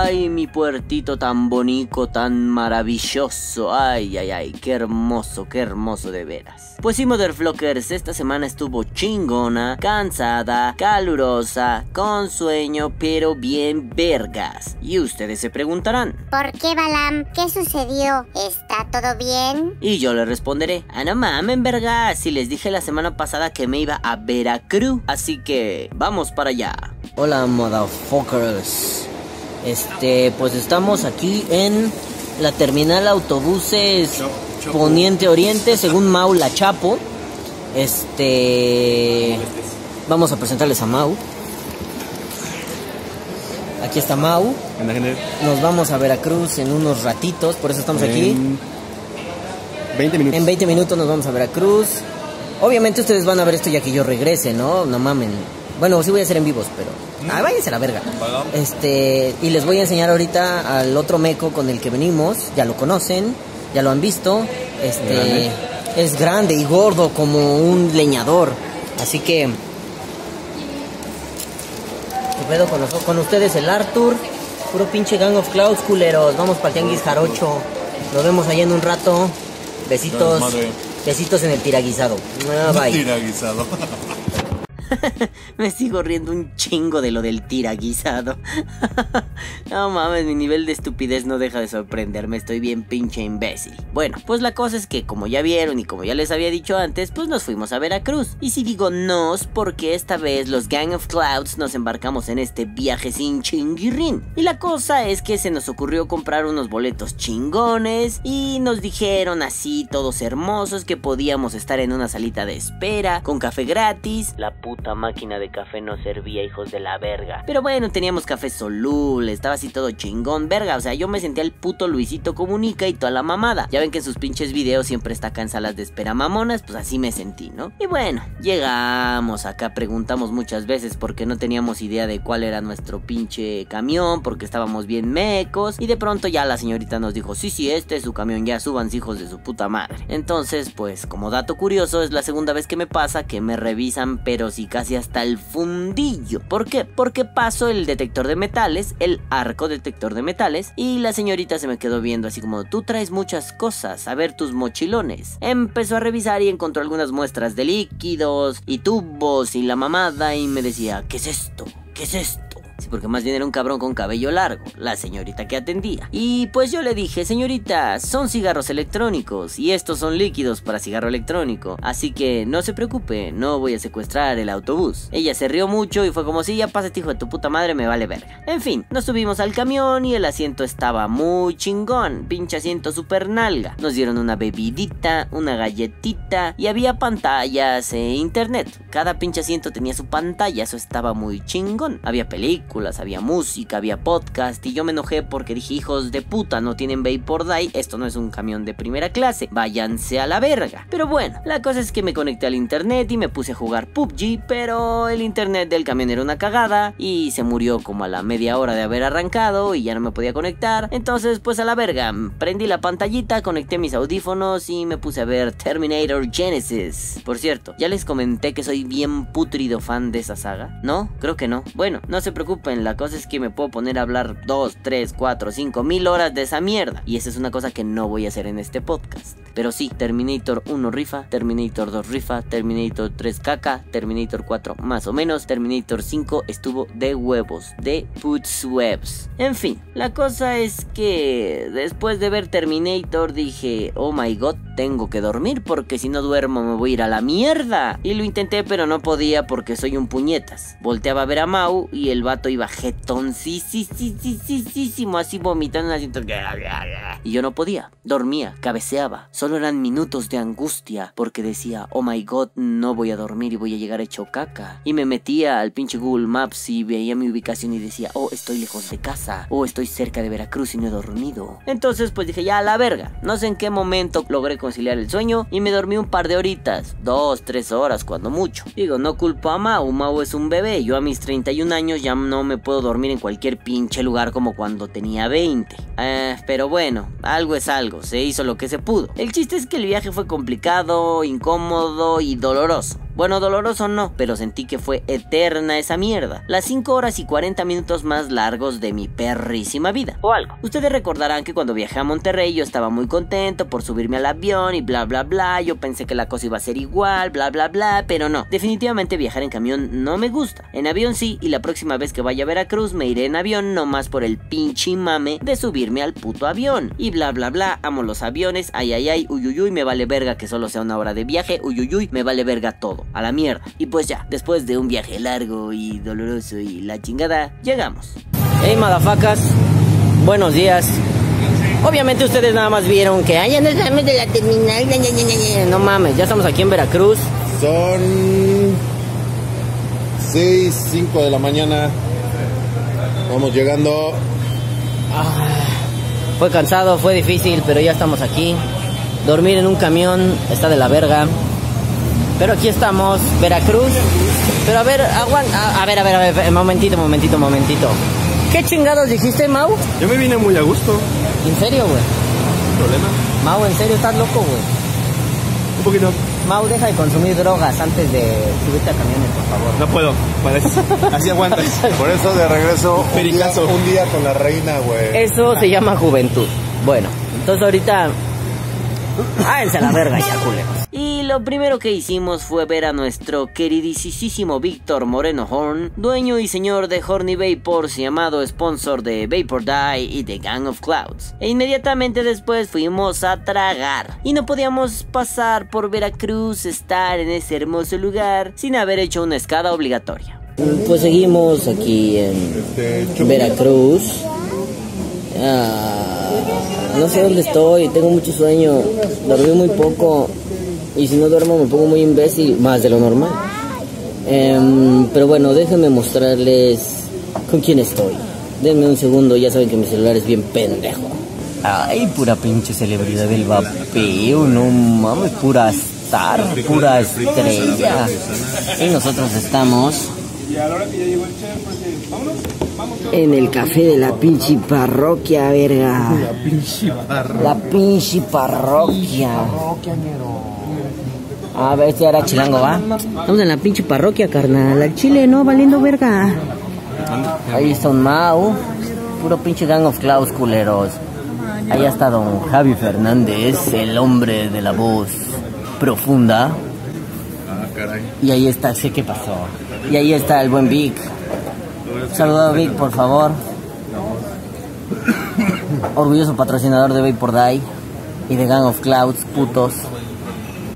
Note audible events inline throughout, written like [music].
Ay, mi puertito tan bonito, tan maravilloso. Ay, ay, ay, qué hermoso, qué hermoso de veras. Pues sí, Motherflockers, esta semana estuvo chingona, cansada, calurosa, con sueño, pero bien vergas. Y ustedes se preguntarán, ¿Por qué, Balam? ¿Qué sucedió? ¿Está todo bien? Y yo le responderé, ah, no mamen, verga, si les dije la semana pasada que me iba a Veracruz, así que vamos para allá. Hola, motherfuckers. Este, pues estamos aquí en la terminal autobuses Poniente Oriente, según Mau La Chapo. Este, vamos a presentarles a Mau. Aquí está Mau. Nos vamos a Veracruz en unos ratitos, por eso estamos aquí. En 20 minutos. En 20 minutos nos vamos a Veracruz. Obviamente ustedes van a ver esto ya que yo regrese, ¿no? No mamen. Bueno, sí voy a hacer en vivos, pero... Ah, váyanse a la verga. Este, y les voy a enseñar ahorita al otro meco con el que venimos. Ya lo conocen, ya lo han visto. Este, Grande. es grande y gordo como un leñador. Así que... ¿Qué pedo con, los- con ustedes el Arthur? Puro pinche Gang of Clouds, culeros. Vamos para Tianguis Jarocho. Nos vemos allá en un rato. Besitos. Besitos en el tiraguisado. Ah, bye. Tira guisado. [laughs] [laughs] Me sigo riendo un chingo de lo del tiraguisado. [laughs] no mames, mi nivel de estupidez no deja de sorprenderme. Estoy bien pinche imbécil. Bueno, pues la cosa es que como ya vieron y como ya les había dicho antes, pues nos fuimos a Veracruz. Y si digo nos, porque esta vez los Gang of Clouds nos embarcamos en este viaje sin chinguirrín. Y la cosa es que se nos ocurrió comprar unos boletos chingones y nos dijeron así todos hermosos que podíamos estar en una salita de espera con café gratis. La puta máquina de café no servía, hijos de la verga. Pero bueno, teníamos café soluble, estaba así todo chingón, verga. O sea, yo me sentía el puto Luisito Comunica y toda la mamada. Ya ven que en sus pinches videos siempre está acá en salas de espera mamonas, pues así me sentí, ¿no? Y bueno, llegamos acá, preguntamos muchas veces porque no teníamos idea de cuál era nuestro pinche camión, porque estábamos bien mecos. Y de pronto ya la señorita nos dijo, sí, sí, este es su camión, ya suban hijos de su puta madre. Entonces, pues como dato curioso, es la segunda vez que me pasa que me revisan, pero sí casi hasta el fundillo. ¿Por qué? Porque paso el detector de metales, el arco detector de metales, y la señorita se me quedó viendo así como, tú traes muchas cosas, a ver tus mochilones. Empezó a revisar y encontró algunas muestras de líquidos y tubos y la mamada y me decía, ¿qué es esto? ¿Qué es esto? Sí, porque más bien era un cabrón con cabello largo, la señorita que atendía. Y pues yo le dije, señorita, son cigarros electrónicos y estos son líquidos para cigarro electrónico. Así que no se preocupe, no voy a secuestrar el autobús. Ella se rió mucho y fue como si ya pásate hijo de tu puta madre, me vale verga. En fin, nos subimos al camión y el asiento estaba muy chingón, pinche asiento super nalga. Nos dieron una bebidita, una galletita y había pantallas e internet. Cada pinche asiento tenía su pantalla, eso estaba muy chingón. Había películas, había música, había podcast y yo me enojé porque dije, hijos de puta, no tienen Vapor Day, esto no es un camión de primera clase, váyanse a la verga. Pero bueno, la cosa es que me conecté al internet y me puse a jugar PUBG, pero el internet del camión era una cagada y se murió como a la media hora de haber arrancado y ya no me podía conectar. Entonces, pues a la verga, prendí la pantallita, conecté mis audífonos y me puse a ver Terminator Genesis. Por cierto, ya les comenté que soy bien putrido fan de esa saga. ¿No? Creo que no. Bueno, no se preocupen, la cosa es que me puedo poner a hablar 2, 3, 4, 5 mil horas de esa mierda. Y esa es una cosa que no voy a hacer en este podcast. Pero sí, Terminator 1 rifa, Terminator 2 rifa, Terminator 3 caca, Terminator 4 más o menos, Terminator 5 estuvo de huevos, de puts webs. En fin, la cosa es que después de ver Terminator dije, oh my god, tengo que dormir porque si no duermo me voy a ir a la mierda. Y lo intenté pero no podía porque soy un puñetas. Volteaba a ver a Mau y el vato sí, sí, así vomitando en el. Y yo no podía, dormía, cabeceaba. Solo eran minutos de angustia porque decía, oh my god, no voy a dormir y voy a llegar hecho caca. Y me metía al pinche Google Maps y veía mi ubicación y decía, oh, estoy lejos de casa, o estoy cerca de Veracruz y no he dormido. Entonces pues dije, ya a la verga. No sé en qué momento logré conciliar el sueño y me dormí un par de horitas, dos, tres horas cuando mucho. Digo, no culpo a Mau, Mau es un bebé, yo a mis 31 años ya no me puedo dormir en cualquier pinche lugar como cuando tenía 20. Eh, pero bueno, algo es algo, se hizo lo que se pudo. El chiste es que el viaje fue complicado, incómodo y doloroso. Bueno, doloroso no, pero sentí que fue eterna esa mierda. Las 5 horas y 40 minutos más largos de mi perrísima vida. O algo. Ustedes recordarán que cuando viajé a Monterrey yo estaba muy contento por subirme al avión y bla bla bla. Yo pensé que la cosa iba a ser igual, bla bla bla, pero no. Definitivamente viajar en camión no me gusta. En avión sí, y la próxima vez que vaya a Veracruz me iré en avión nomás por el pinche mame de subirme al puto avión. Y bla bla bla, amo los aviones, ay ay ay, uyuyuy, me vale verga que solo sea una hora de viaje, uyuyuy, me vale verga todo, a la mierda. Y pues ya, después de un viaje largo y doloroso y la chingada, llegamos. Hey madafacas, buenos días. Obviamente ustedes nada más vieron que ay, ya no estamos de la terminal, no mames, ya estamos aquí en Veracruz. Son 6, 5 de la mañana. Vamos llegando. Fue cansado, fue difícil, pero ya estamos aquí. Dormir en un camión está de la verga. Pero aquí estamos, Veracruz. Pero a ver, aguanta. A, ver, a ver, a ver, momentito, momentito, momentito. ¿Qué chingados dijiste, Mau? Yo me vine muy a gusto. ¿En serio, güey? problema. Mau, ¿en serio estás loco, güey? Un poquito. Mau, deja de consumir drogas antes de subirte a camiones, por favor. No puedo. Parece. Así aguantas. [laughs] Por eso de regreso un día, un día con la reina, güey. Eso se llama juventud. Bueno, entonces ahorita. Háganse a la verga ya, culeros. Y lo primero que hicimos fue ver a nuestro queridísimo Víctor Moreno Horn, dueño y señor de Horny Vapors, llamado sponsor de Vapor Die y de Gang of Clouds. E inmediatamente después fuimos a tragar. Y no podíamos pasar por Veracruz, estar en ese hermoso lugar, sin haber hecho una escada obligatoria. Pues seguimos aquí en Veracruz. Ah, no sé dónde estoy, tengo mucho sueño, dormí muy poco y si no duermo me pongo muy imbécil, más de lo normal. Em, pero bueno, déjenme mostrarles con quién estoy. Denme un segundo, ya saben que mi celular es bien pendejo. Ay, pura pinche celebridad del vapeo, no mames, pura star, pura estrella. Y nosotros estamos en el café de la pinche parroquia, verga. La pinche parroquia. La pinche parroquia. A ver, este era chilango, ¿va? Estamos en la pinche parroquia, carnal. Al chile, no, valiendo verga. Ahí está un Mau. Puro pinche Gang of Clouds, culeros. Ahí está don Javi Fernández, el hombre de la voz profunda. Ah, caray. Y ahí está, sé qué pasó. Y ahí está el buen Vic. Saluda a Vic, por favor. Orgulloso patrocinador de Vapor Die y de Gang of Clouds, putos.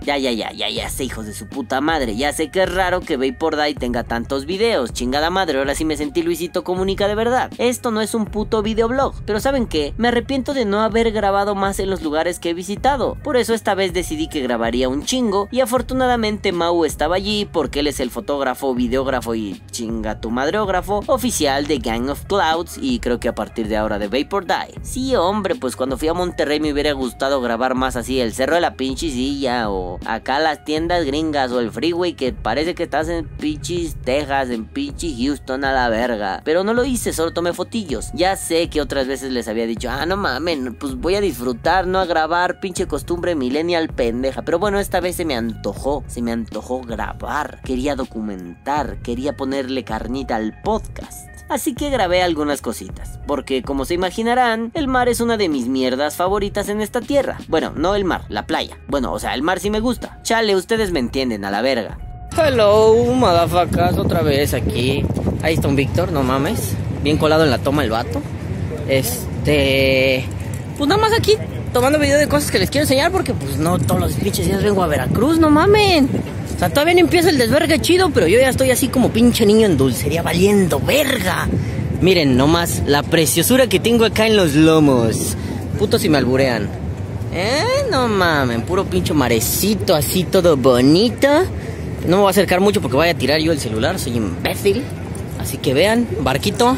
Ya, ya, ya, ya, ya sé, hijos de su puta madre. Ya sé que es raro que Vapor Die tenga tantos videos. Chingada madre, ahora sí me sentí Luisito Comunica de verdad. Esto no es un puto videoblog. Pero ¿saben qué? Me arrepiento de no haber grabado más en los lugares que he visitado. Por eso esta vez decidí que grabaría un chingo. Y afortunadamente Mau estaba allí porque él es el fotógrafo, videógrafo y chinga tu madreógrafo oficial de Gang of Clouds. Y creo que a partir de ahora de Vapor Die. Sí, hombre, pues cuando fui a Monterrey me hubiera gustado grabar más así el Cerro de la pinche silla o acá las tiendas gringas o el freeway que parece que estás en pinches Texas, en pinche Houston a la verga. Pero no lo hice, solo tomé fotillos. Ya sé que otras veces les había dicho, ah, no mamen, pues voy a disfrutar, no a grabar, pinche costumbre millennial pendeja. Pero bueno, esta vez se me antojó, se me antojó grabar. Quería documentar, quería ponerle carnita al podcast. Así que grabé algunas cositas, porque como se imaginarán, el mar es una de mis mierdas favoritas en esta tierra. Bueno, no el mar, la playa. Bueno, o sea, el mar sí me gusta. Chale, ustedes me entienden, a la verga. Hello, madafacas, otra vez aquí. Ahí está un Víctor, no mames. Bien colado en la toma el vato. Este... Pues nada más aquí, tomando video de cosas que les quiero enseñar, porque pues no todos los pinches días vengo a Veracruz, no mamen. Todavía empieza el desvergue chido, pero yo ya estoy así como pinche niño en dulcería valiendo verga. Miren nomás la preciosura que tengo acá en los lomos. Puto si me alburean. Eh, no mamen, puro pinche marecito así todo bonito. No me voy a acercar mucho porque voy a tirar yo el celular, soy imbécil. Así que vean, barquito.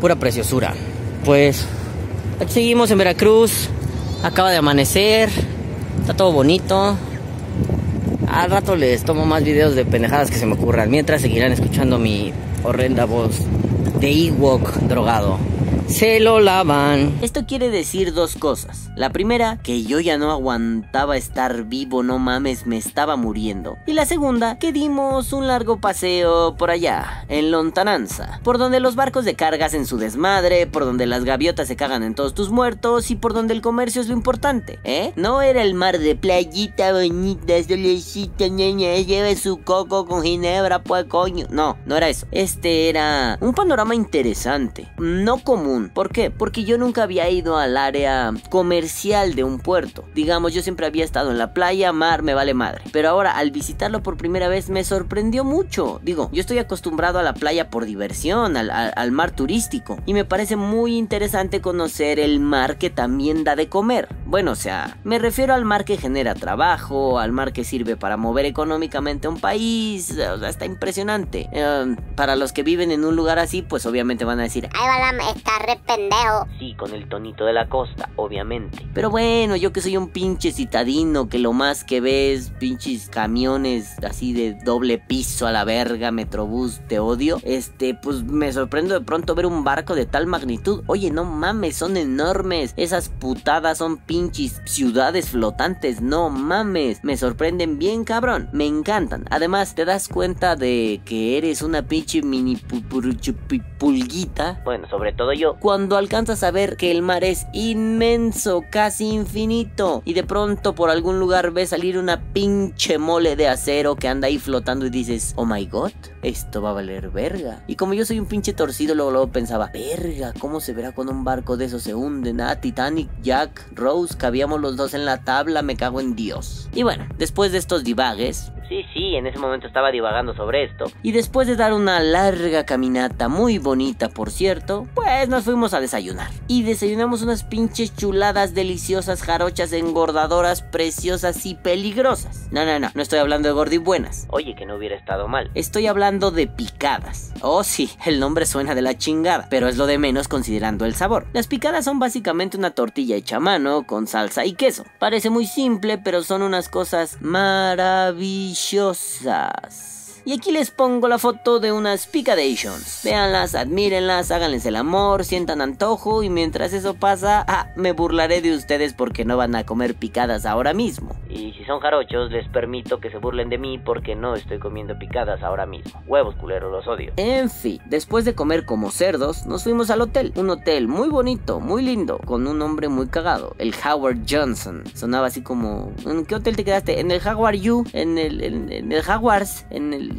Pura preciosura. Pues aquí seguimos en Veracruz. Acaba de amanecer. Está todo bonito. Al rato les tomo más videos de pendejadas que se me ocurran. Mientras seguirán escuchando mi horrenda voz de Ewok drogado se lo lavan. Esto quiere decir dos cosas. La primera, que yo ya no aguantaba estar vivo, no mames, me estaba muriendo. Y la segunda, que dimos un largo paseo por allá, en Lontananza, por donde los barcos de cargas en su desmadre, por donde las gaviotas se cagan en todos tus muertos y por donde el comercio es lo importante, ¿eh? No era el mar de playita bonita, solecita, niña, lleve su coco con ginebra, pues coño. No, no era eso. Este era un panorama interesante, no común ¿Por qué? Porque yo nunca había ido al área comercial de un puerto. Digamos, yo siempre había estado en la playa, mar, me vale madre. Pero ahora, al visitarlo por primera vez, me sorprendió mucho. Digo, yo estoy acostumbrado a la playa por diversión, al, mar turístico. Y me parece muy interesante conocer el mar que también da de comer. Bueno, o sea, me refiero al mar que genera trabajo, al mar que sirve para mover económicamente a un país. O sea, está impresionante. Em, para los que viven en un lugar así, pues obviamente van a decir, va la, está pendejo. Sí, con el tonito de la costa, obviamente. Pero bueno, yo que soy un pinche citadino, que lo más que ves, pinches camiones así de doble piso a la verga, metrobús, te odio. Este, pues me sorprendo de pronto ver un barco de tal magnitud. Oye, no mames, son enormes. Esas putadas son pinches ciudades flotantes, no mames. Me sorprenden bien, cabrón. Me encantan. Además, te das cuenta de que eres una pinche mini pulguita. Bueno, sobre todo yo cuando alcanzas a ver que el mar es inmenso, casi infinito, y de pronto por algún lugar ves salir una pinche mole de acero que anda ahí flotando y dices, oh my god, esto va a valer verga. Y como yo soy un pinche torcido, luego, luego pensaba, verga, ¿cómo se verá cuando un barco de esos se hunde? Nada, Titanic, Jack, Rose, cabíamos los dos en la tabla, me cago en Dios. Y bueno, después de estos divagues, Sí, sí, en ese momento estaba divagando sobre esto. Y después de dar una larga caminata, muy bonita por cierto, pues nos fuimos a desayunar. Y desayunamos unas pinches chuladas deliciosas, jarochas, engordadoras, preciosas y peligrosas. No, no, no, no estoy hablando de gordibuenas. Oye, que no hubiera estado mal. Estoy hablando de picadas. Oh, sí, el nombre suena de la chingada, pero es lo de menos considerando el sabor. Las picadas son básicamente una tortilla hecha a mano, con salsa y queso. Parece muy simple, pero son unas cosas maravillosas. Y aquí les pongo la foto de unas picadations. Véanlas, admírenlas, háganles el amor, sientan antojo y mientras eso pasa, ah, me burlaré de ustedes porque no van a comer picadas ahora mismo. Y si son jarochos, les permito que se burlen de mí porque no estoy comiendo picadas ahora mismo. Huevos culeros, los odio. En fin, después de comer como cerdos, nos fuimos al hotel. Un hotel muy bonito, muy lindo, con un nombre muy cagado. El Howard Johnson. Sonaba así como... ¿En qué hotel te quedaste? En el Howard U, en el, en, en el Jaguars, en el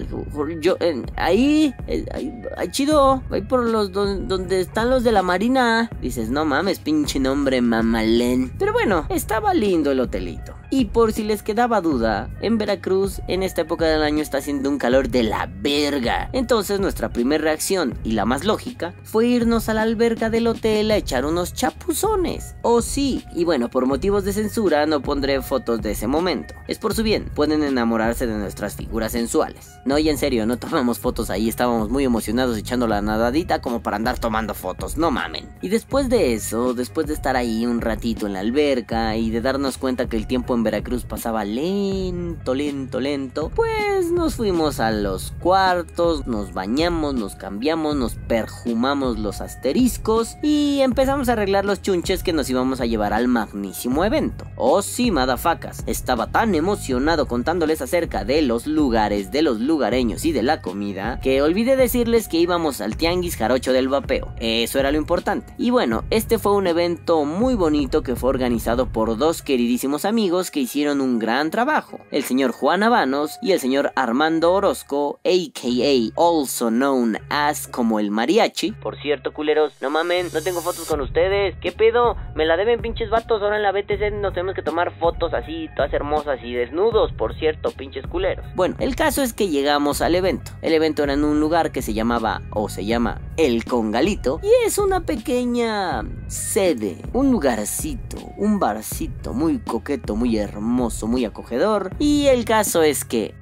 yo, ahí, eh, ahí, chido, ahí por los donde están los de la marina. Dices, no mames, pinche nombre mamalén. Pero bueno, estaba lindo el hotelito. Y por si les quedaba duda, en Veracruz en esta época del año está haciendo un calor de la verga. Entonces nuestra primera reacción y la más lógica fue irnos a la alberga del hotel a echar unos chapuzones. Oh, sí, y bueno, por motivos de censura no pondré fotos de ese momento. Es por su bien, pueden enamorarse de nuestras figuras sensuales. No, y en serio, no tomamos fotos ahí, estábamos muy emocionados echando la nadadita como para andar tomando fotos, no mamen. Y después de eso, después de estar ahí un ratito en la alberca y de darnos cuenta que el tiempo en Veracruz pasaba lento, lento, lento, pues nos fuimos a los cuartos, nos bañamos, nos cambiamos, nos perjumamos los asteriscos y empezamos a arreglar los chunches que nos íbamos a llevar al magnísimo evento. Oh sí, madafacas, estaba tan emocionado contándoles acerca de los lugares, de los lugareños y de la comida, que olvidé decirles que íbamos al Tianguis Jarocho del Vapeo. Eso era lo importante. Y bueno, este fue un evento muy bonito que fue organizado por dos queridísimos amigos que hicieron un gran trabajo, el señor Juan Habanos y el señor Armando Orozco, aka also known as como el mariachi. Por cierto, culeros, no mamen, no tengo fotos con ustedes. ¿Qué pedo? Me la deben pinches vatos, ahora en la BTC nos tenemos que tomar fotos así, todas hermosas y desnudos, por cierto, pinches culeros. Bueno, el caso es que llegamos al evento. El evento era en un lugar que se llamaba, o se llama, El Congalito, y es una pequeña sede, un lugarcito, un barcito muy coqueto, muy hermoso, muy acogedor. Y el caso es que...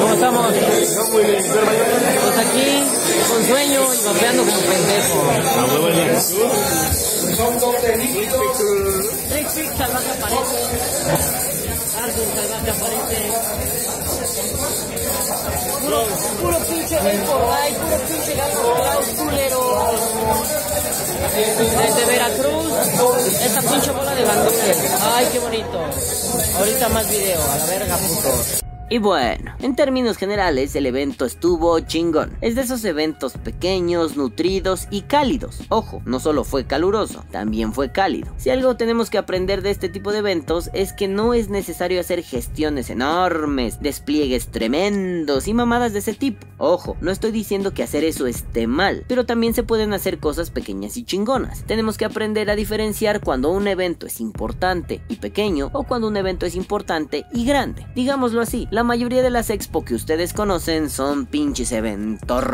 ¿Cómo estamos? Pues aquí, con sueño y vapeando como pendejo. Trick Trick salvaje aparece. Arthur Salvaje aparece. Puro pinche por ahí, puro pinche gato culero. Desde Veracruz, esta pinche bola de bandules. Ay, qué bonito. Ahorita más video, a la verga, puto. Y bueno, en términos generales el evento estuvo chingón. Es de esos eventos pequeños, nutridos y cálidos. Ojo, no solo fue caluroso, también fue cálido. Si algo tenemos que aprender de este tipo de eventos es que no es necesario hacer gestiones enormes, despliegues tremendos y mamadas de ese tipo. Ojo, no estoy diciendo que hacer eso esté mal, pero también se pueden hacer cosas pequeñas y chingonas. Tenemos que aprender a diferenciar cuando un evento es importante y pequeño o cuando un evento es importante y grande. Digámoslo así, la mayoría de las expo que ustedes conocen son pinches eventos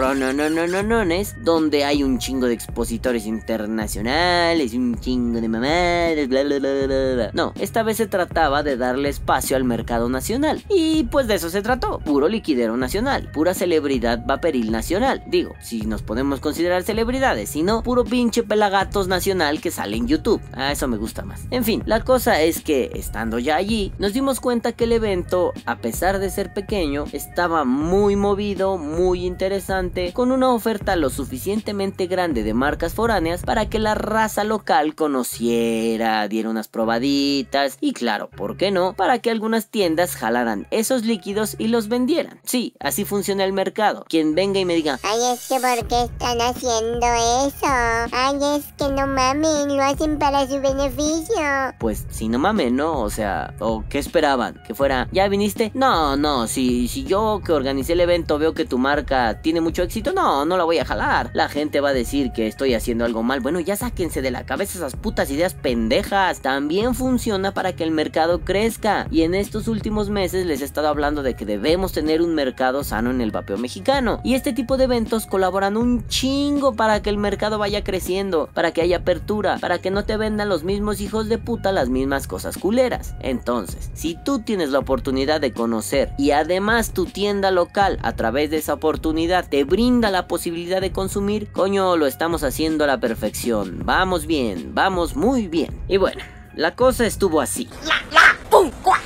donde hay un chingo de expositores internacionales, un chingo de mamadas, bla bla bla bla bla. No, esta vez se trataba de darle espacio al mercado nacional. Y pues de eso se trató, puro liquidero nacional, pura celebridad vaporil nacional. Digo, si nos podemos considerar celebridades, si no, puro pinche pelagatos nacional que sale en YouTube. A eso me gusta más. En fin, la cosa es que estando ya allí, nos dimos cuenta que el evento, a pesar de ser pequeño, estaba muy movido, muy interesante, con una oferta lo suficientemente grande de marcas foráneas para que la raza local conociera, diera unas probaditas y claro, ¿por qué no? Para que algunas tiendas jalaran esos líquidos y los vendieran. Sí, así funciona el mercado. Quien venga y me diga, ay, es que ¿por qué están haciendo eso? Ay, es que no mamen, lo hacen para su beneficio. Pues si no mamen, ¿no? O sea, ¿o qué esperaban? ¿Que fuera, ya viniste? No, no, no, si, si yo que organicé el evento veo que tu marca tiene mucho éxito, no, no la voy a jalar. La gente va a decir que estoy haciendo algo mal. Bueno, ya sáquense de la cabeza esas putas ideas pendejas. También funciona para que el mercado crezca. Y en estos últimos meses les he estado hablando de que debemos tener un mercado sano en el vapeo mexicano. Y este tipo de eventos colaboran un chingo para que el mercado vaya creciendo, para que haya apertura, para que no te vendan los mismos hijos de puta las mismas cosas culeras. Entonces, si tú tienes la oportunidad de conocer y además tu tienda local a través de esa oportunidad te brinda la posibilidad de consumir, coño, lo estamos haciendo a la perfección. Vamos bien, vamos muy bien. Y bueno, la cosa estuvo así.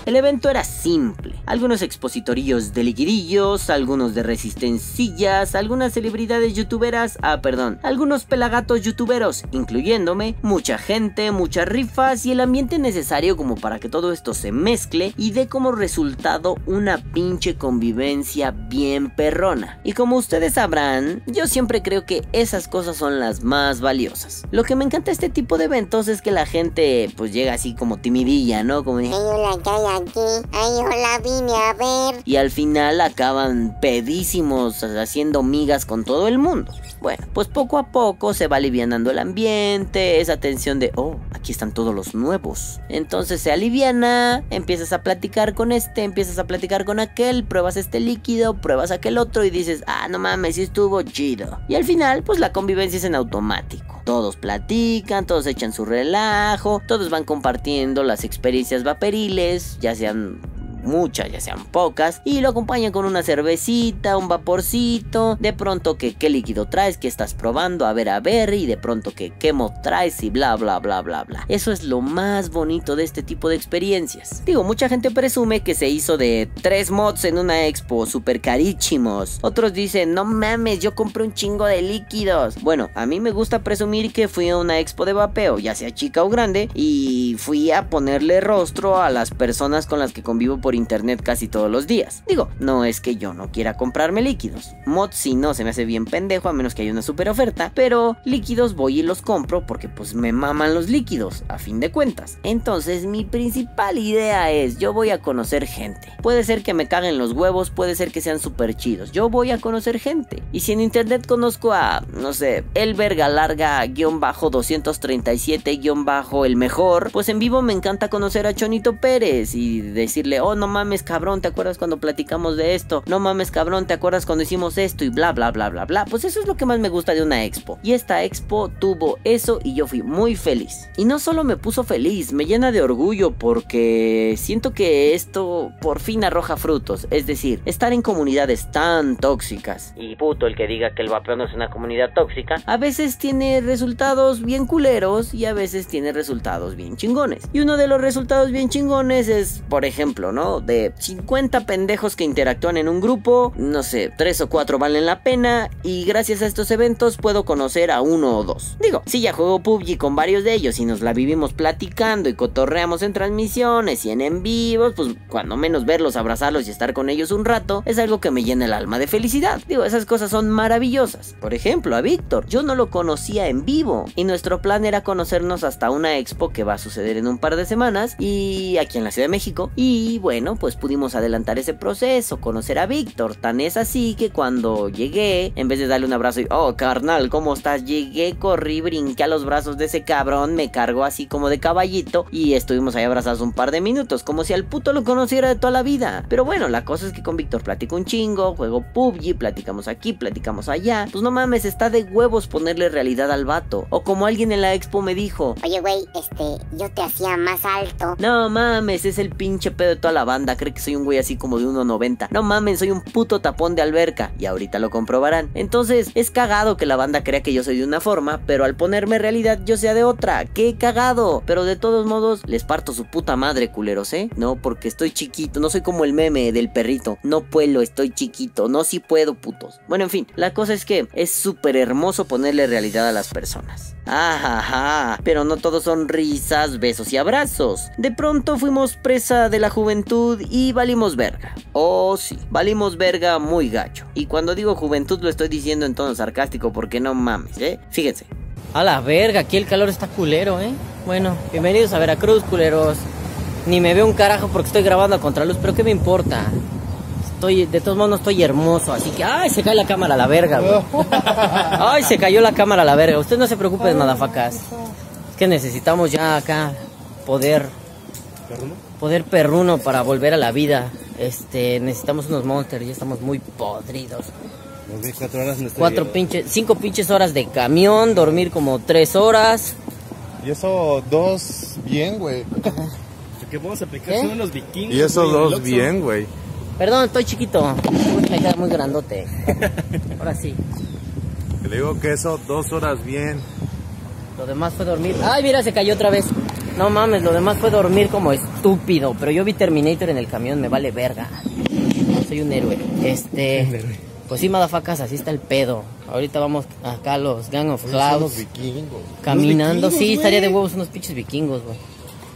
El evento era simple. Algunos expositorillos de liquidillos, algunos de resistencillas, algunas celebridades youtuberas, ah, perdón, algunos pelagatos youtuberos, incluyéndome, mucha gente, muchas rifas y el ambiente necesario como para que todo esto se mezcle y dé como resultado una pinche convivencia bien perrona. Y como ustedes sabrán, yo siempre creo que esas cosas son las más valiosas. Lo que me encanta este tipo de eventos es que la gente pues llega así como timidilla, ¿no? Como de aquí. A ver. Y al final acaban pedísimos haciendo migas con todo el mundo. Bueno, pues poco a poco se va alivianando el ambiente, esa tensión de, oh, aquí están todos los nuevos. Entonces se aliviana, empiezas a platicar con este, empiezas a platicar con aquel, pruebas este líquido, pruebas aquel otro y dices, ah, no mames, sí estuvo chido. Y al final, pues la convivencia es en automático. Todos platican, todos echan su relajo, todos van compartiendo las experiencias vaporiles, ya sean muchas, ya sean pocas, y lo acompañan con una cervecita, un vaporcito, de pronto que qué líquido traes, que estás probando, a ver, a ver, y de pronto que qué mod traes y bla, bla, bla, bla, bla. Eso es lo más bonito de este tipo de experiencias. Digo, mucha gente presume que se hizo de tres mods en una expo, super carísimos. Otros dicen, no mames, yo compré un chingo de líquidos. Bueno, a mí me gusta presumir que fui a una expo de vapeo, ya sea chica o grande, y fui a ponerle rostro a las personas con las que convivo por internet casi todos los días. Digo, no es que yo no quiera comprarme líquidos. Mods si no se me hace bien pendejo a menos que haya una super oferta, pero líquidos voy y los compro porque pues me maman los líquidos, a fin de cuentas. Entonces mi principal idea es, yo voy a conocer gente. Puede ser que me caguen los huevos, puede ser que sean súper chidos. Yo voy a conocer gente. Y si en internet conozco a, no sé, el verga larga, guion bajo 237, guion bajo el mejor, pues en vivo me encanta conocer a Chonito Pérez y decirle, oh no no mames cabrón, ¿te acuerdas cuando platicamos de esto? No mames cabrón, ¿te acuerdas cuando hicimos esto? Y bla, bla, bla, bla, bla. Pues eso es lo que más me gusta de una expo. Y esta expo tuvo eso y yo fui muy feliz. Y no solo me puso feliz, me llena de orgullo porque siento que esto por fin arroja frutos. Es decir, estar en comunidades tan tóxicas. Y puto el que diga que el vapeo no es una comunidad tóxica. A veces tiene resultados bien culeros y a veces tiene resultados bien chingones. Y uno de los resultados bien chingones es, por ejemplo, ¿no? De 50 pendejos que interactúan en un grupo, no sé, 3 o 4 valen la pena y gracias a estos eventos puedo conocer a uno o dos. Digo, si ya juego PUBG con varios de ellos y nos la vivimos platicando y cotorreamos en transmisiones y en en vivos, pues cuando menos verlos, abrazarlos y estar con ellos un rato, es algo que me llena el alma de felicidad. Digo, esas cosas son maravillosas. Por ejemplo, a Víctor, yo no lo conocía en vivo y nuestro plan era conocernos hasta una expo que va a suceder en un par de semanas y aquí en la Ciudad de México. Y bueno, pues pudimos adelantar ese proceso, conocer a Víctor. Tan es así que cuando llegué, en vez de darle un abrazo y, oh, carnal, ¿cómo estás? Llegué, corrí, brinqué a los brazos de ese cabrón, me cargó así como de caballito y estuvimos ahí abrazados un par de minutos, como si al puto lo conociera de toda la vida. Pero bueno, la cosa es que con Víctor platico un chingo, juego PUBG, platicamos aquí, platicamos allá. Pues no mames, está de huevos ponerle realidad al vato. O como alguien en la expo me dijo, Oye, güey, este, yo te hacía más alto. no mames, es el pinche pedo de toda la banda. Cree que soy un güey así como de 1.90. No mames, soy un puto tapón de alberca. Y ahorita lo comprobarán. Entonces, es cagado que la banda crea que yo soy de una forma, pero al ponerme realidad yo sea de otra. ¡Qué cagado! Pero de todos modos, les parto su puta madre, culeros, ¿eh? No, porque estoy chiquito. No soy como el meme del perrito. No puedo, estoy chiquito. No, si puedo, putos. Bueno, en fin, la cosa es que es súper hermoso ponerle realidad a las personas. Ajá, pero no todos son risas, besos y abrazos. De pronto fuimos presa de la juventud y valimos verga. Oh, sí, valimos verga muy gacho. Y cuando digo juventud lo estoy diciendo en tono sarcástico porque no mames, ¿eh? Fíjense. A la verga, aquí el calor está culero, ¿eh? Bueno, bienvenidos a Veracruz, culeros. Ni me veo un carajo porque estoy grabando a contraluz, pero ¿qué me importa? Estoy, de todos modos no estoy hermoso, así que... ¡Ay, se cae la cámara a la verga, güey! [laughs] ¡Ay, se cayó la cámara a la verga! Ustedes no se preocupen, madafacas. Es que necesitamos ya acá poder... Poder perruno para volver a la vida. Este, necesitamos unos monsters, ya estamos muy podridos. cuatro horas no Cuatro pinches, cinco pinches horas de camión, dormir como tres horas. Y eso dos bien, güey. [laughs] Que vamos a aplicar ¿Eh? son los vikingos. Y eso güey, dos bien, güey. Perdón, estoy chiquito. Uy, me queda muy grandote. [laughs] Ahora sí. Le digo que eso dos horas bien. Lo demás fue dormir. Ay, mira, se cayó otra vez. No mames, lo demás fue dormir como estúpido. Pero yo vi Terminator en el camión, me vale verga. Soy un héroe. Este. Pues sí, madafacas, así está el pedo. Ahorita vamos acá a los Gang of Son los Clouds. vikingos. Caminando, sí, estaría de huevos unos pinches vikingos, güey.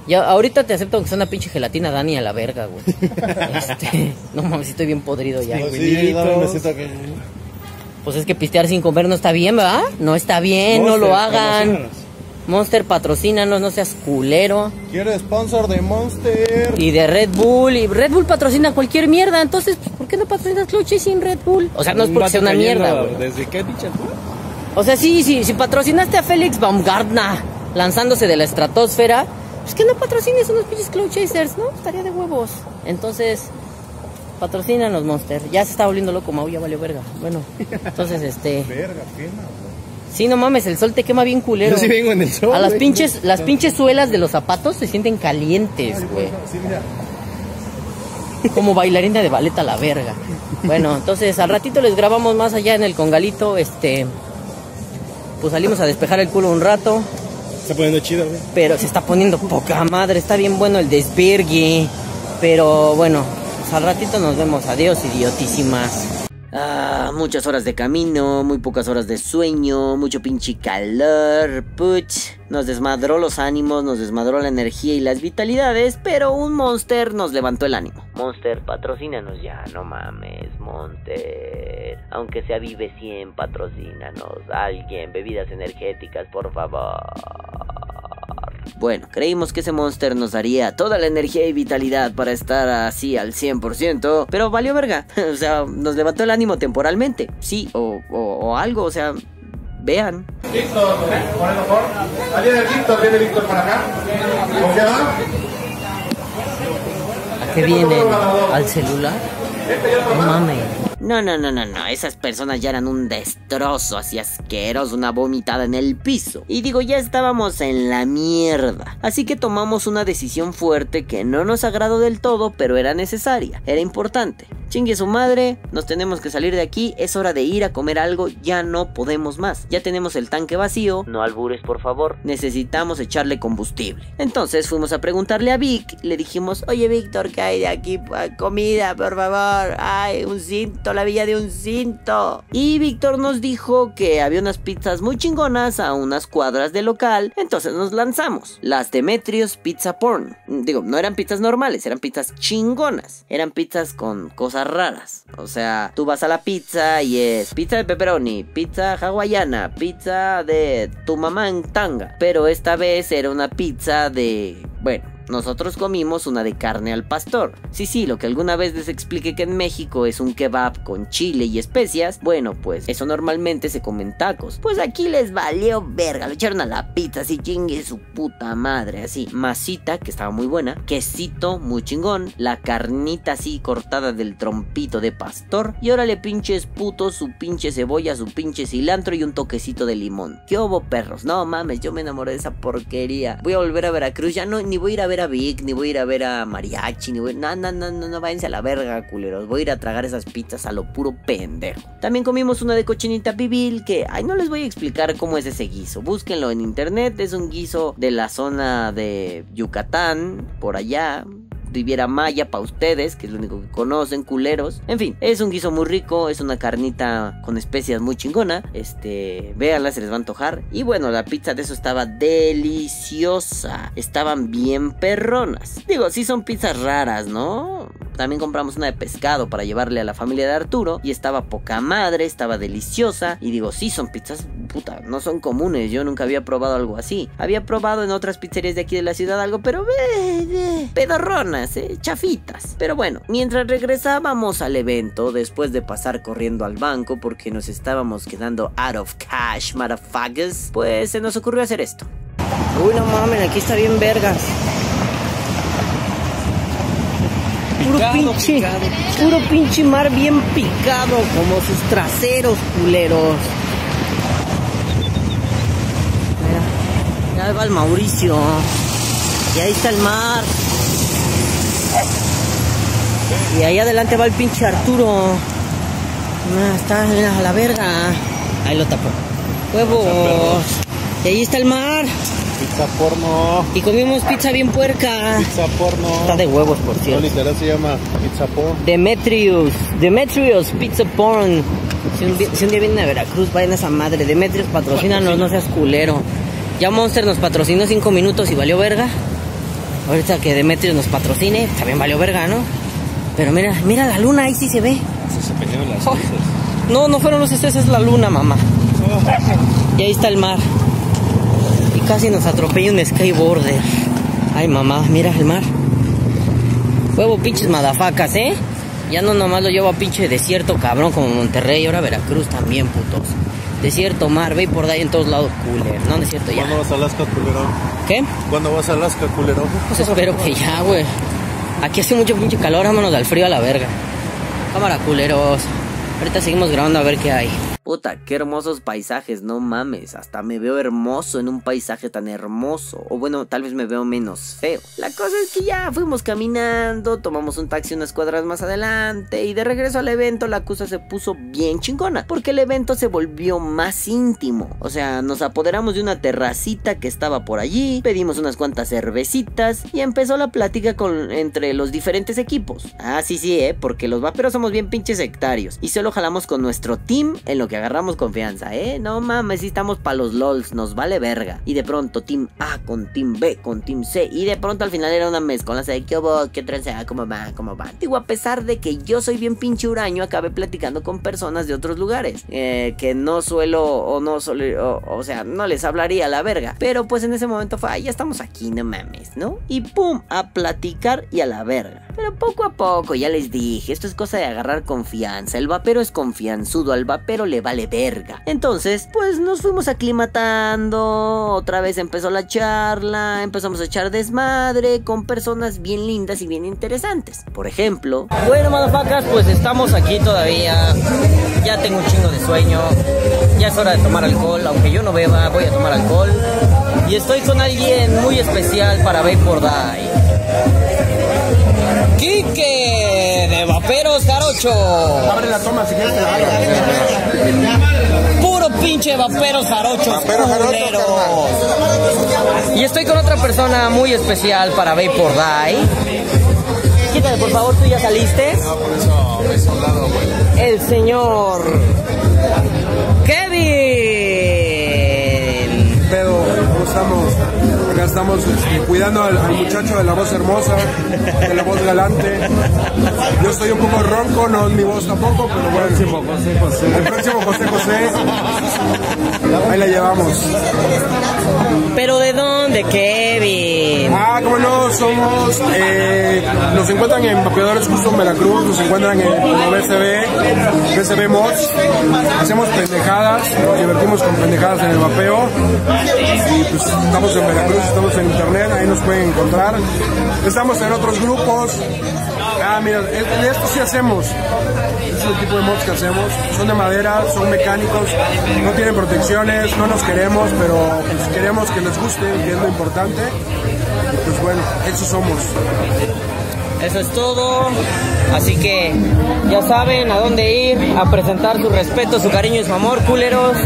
Ya, ahorita te acepto que sea una pinche gelatina Dani a la verga, güey. [laughs] Este, no mames, estoy bien podrido ya. Pues sí, Pues es que pistear sin comer no está bien, ¿verdad? No está bien, no lo hagan. Monster, patrocínanos, no seas culero. Quiero sponsor de Monster. Y de Red Bull, y Red Bull patrocina cualquier mierda, entonces, pues, ¿por qué no patrocinas Cloud sin Red Bull? O sea, no es porque sea una mierda, güey. ¿Desde qué dicha O sea, sí, sí, si patrocinaste a Félix Baumgartner lanzándose de la estratosfera, pues que no patrocines unos pinches Cloud Chasers, ¿no? Estaría de huevos. Entonces, patrocínanos, Monster. Ya se está volviendo loco, Mau, ya valió verga. Bueno, entonces, este... [laughs] Verga, quema. Sí, no mames, el sol te quema bien culero. Yo sí vengo en el sol. A las güey. pinches, las pinches suelas de los zapatos se sienten calientes, güey. Sí, mira. Como bailarina de ballet a la verga. Bueno, entonces al ratito les grabamos más allá en el congalito, este... Pues salimos a despejar el culo un rato, Está poniendo chido, güey. pero se está poniendo poca madre, está bien bueno el desvirgue. Pero bueno, al ratito nos vemos. Adiós, idiotísimas. Ah, muchas horas de camino, muy pocas horas de sueño, mucho pinche calor, puch. Nos desmadró los ánimos, nos desmadró la energía y las vitalidades, pero un Monster nos levantó el ánimo. Monster, patrocínanos ya, no mames, Monster. Aunque sea Vive 100, patrocínanos. Alguien, bebidas energéticas, por favor. Bueno, creímos que ese monster nos daría toda la energía y vitalidad para estar así al 100%, pero valió verga. [laughs] o sea, nos levantó el ánimo temporalmente. Sí, o, o, o algo, o sea, vean. Víctor, por el mejor. Ahí viene Víctor, viene Víctor para acá. ¿Con qué va? ¿Qué vienen? ¿Al celular? No mames. No, no, no, no, no. Esas personas ya eran un destrozo así asqueroso, una vomitada en el piso. Y digo, ya estábamos en la mierda. Así que tomamos una decisión fuerte que no nos agradó del todo, pero era necesaria, era importante. Chingue su madre, nos tenemos que salir de aquí, es hora de ir a comer algo, ya no podemos más. Ya tenemos el tanque vacío, no albures por favor, necesitamos echarle combustible. Entonces fuimos a preguntarle a Vic, le dijimos, oye Víctor, ¿qué hay de aquí? Comida, por favor, ay, un cinto, la villa de un cinto. Y Víctor nos dijo que había unas pizzas muy chingonas a unas cuadras del local, entonces nos lanzamos. Las Demetrios Pizza Porn. Digo, no eran pizzas normales, eran pizzas chingonas. Eran pizzas con cosas raras. O sea, tú vas a la pizza y es pizza de pepperoni, pizza hawaiana, pizza de tu mamá en tanga. Pero esta vez era una pizza de... Bueno, nosotros comimos una de carne al pastor. Sí, sí, lo que alguna vez les expliqué que en México es un kebab con chile y especias. Bueno, pues eso normalmente se come en tacos. Pues aquí les valió verga. Lo echaron a la pizza, así chingue su puta madre. Así, masita, que estaba muy buena. Quesito, muy chingón. La carnita así cortada del trompito de pastor. Y órale, pinches putos, su pinche cebolla, su pinche cilantro y un toquecito de limón. ¿Qué hubo, perros? No mames, yo me enamoré de esa porquería. Voy a volver a Veracruz. Ya no, ni voy a ir a ver a Vic, ni voy a ir a ver a Mariachi, ni voy... No, no, no, no, no, váyanse a la verga, culeros. Voy a ir a tragar esas pizzas a lo puro pendejo. También comimos una de cochinita pibil que... Ay, no les voy a explicar cómo es ese guiso. Búsquenlo en internet. Es un guiso de la zona de Yucatán, por allá. Riviera Maya para ustedes, que es lo único que conocen, culeros. En fin, es un guiso muy rico, es una carnita con especias muy chingona. Este, véanla, se les va a antojar. Y bueno, la pizza de eso estaba deliciosa. Estaban bien perronas. Digo, sí son pizzas raras, ¿no? También compramos una de pescado para llevarle a la familia de Arturo. Y estaba poca madre, estaba deliciosa. Y digo, sí, son pizzas, puta, no son comunes. Yo nunca había probado algo así. Había probado en otras pizzerías de aquí de la ciudad algo, pero ve, ve, pedorronas, eh, chafitas. Pero bueno, mientras regresábamos al evento, después de pasar corriendo al banco porque nos estábamos quedando out of cash, motherfuckers, pues se nos ocurrió hacer esto. Uy, no mames, aquí está bien vergas. Puro pinche, puro pinche mar bien picado, como sus traseros culeros. Mira, ya va el Mauricio. Y ahí está el mar. Y ahí adelante va el pinche Arturo. Ah, está mira, a la verga. Ahí lo tapó. Huevos. Y ahí está el mar. Pizza porno. Y comimos pizza bien puerca. Pizza porno. Está de huevos, por No, cierto. literal se llama pizza porno. Demetrius, Demetrius Pizza Porn. Si un, día, si un día vienen a Veracruz, vayan a esa madre. Demetrius, patrocínanos, no seas culero. Ya Monster nos patrocinó cinco minutos y valió verga. Ahorita que Demetrius nos patrocine, también valió verga, ¿no? Pero mira, mira la luna, ahí sí se ve. Se las Oh, No, no fueron los estrés, es la luna, mamá. Y ahí está el mar. Casi nos atropella un skateboarder. Ay, mamá, mira el mar. Huevo pinches madafacas, ¿eh? Ya no nomás lo llevo a pinche desierto, cabrón, como Monterrey, ahora Veracruz también, putos. Desierto, mar, ve por ahí en todos lados, cooler. No, no es cierto, ya. ¿Cuándo vas a Alaska, culero? ¿Qué? ¿Cuándo vas a Alaska, culero? Pues espero que ya, güey. Aquí hace mucho pinche calor, vámonos al frío a la verga. Cámara, culeros. Ahorita seguimos grabando a ver qué hay. Puta, qué hermosos paisajes, no mames. Hasta me veo hermoso en un paisaje tan hermoso. O bueno, tal vez me veo menos feo. La cosa es que ya fuimos caminando, tomamos un taxi unas cuadras más adelante. Y de regreso al evento, la cosa se puso bien chingona. Porque el evento se volvió más íntimo. O sea, nos apoderamos de una terracita que estaba por allí. Pedimos unas cuantas cervecitas. Y empezó la plática con, entre los diferentes equipos. Ah, sí, sí, eh. Porque los vaperos somos bien pinches sectarios. Y solo jalamos con nuestro team en lo que agarramos confianza, ¿eh? No mames, si estamos pa' los LOLs, nos vale verga. Y de pronto Team A con Team B con Team C. Y de pronto al final era una mezcolanza de qué hubo, qué tranza, cómo va, cómo va. Digo, a pesar de que yo soy bien pinche huraño, acabé platicando con personas de otros lugares. eh, que no suelo o no suelo, o, sea, no les hablaría la verga. Pero pues en ese momento fue, ya estamos aquí, no mames, ¿no? Y pum, a platicar y a la verga. Pero poco a poco, ya les dije, esto es cosa de agarrar confianza. El vapero es confianzudo, al vapero le vale verga. Entonces, pues nos fuimos aclimatando, otra vez empezó la charla, empezamos a echar desmadre con personas bien lindas y bien interesantes. Por ejemplo, bueno, madafacas, pues estamos aquí todavía. Ya tengo un chingo de sueño. Ya es hora de tomar alcohol, aunque yo no beba, voy a tomar alcohol. Y estoy con alguien muy especial para Die. Quique de Vaperos Jarocho. Abre la toma si quieres. Puro pinche Vaperos Jarocho. Y estoy con otra persona muy especial para Vapor Die. Quítale, por favor, tú ya saliste. El señor Kevin. Pedo, ¿cómo estamos? Estamos cuidando al, al muchacho de la voz hermosa, de la voz galante. Yo soy un poco ronco, no es mi voz tampoco, pero bueno. El próximo José José. El próximo José José. Ahí la llevamos. ¿Pero de dónde, Kevin? Ah, como no, somos. Eh, nos encuentran en Vapeadores Custom Veracruz, nos encuentran en BCB, BCB Mods. Hacemos pendejadas, nos divertimos con pendejadas en el vapeo. Y pues estamos en Veracruz, estamos en internet, ahí nos pueden encontrar. Estamos en otros grupos. Ah, mira, de de esto sí hacemos. Este es el tipo de mods que hacemos. Son de madera, son mecánicos, no tienen protecciones, no nos queremos, pero pues queremos que les guste, que es lo importante. Pues bueno, eso somos. Eso es todo. Así que ya saben a dónde ir a presentar su respeto, su cariño y su amor, culeros.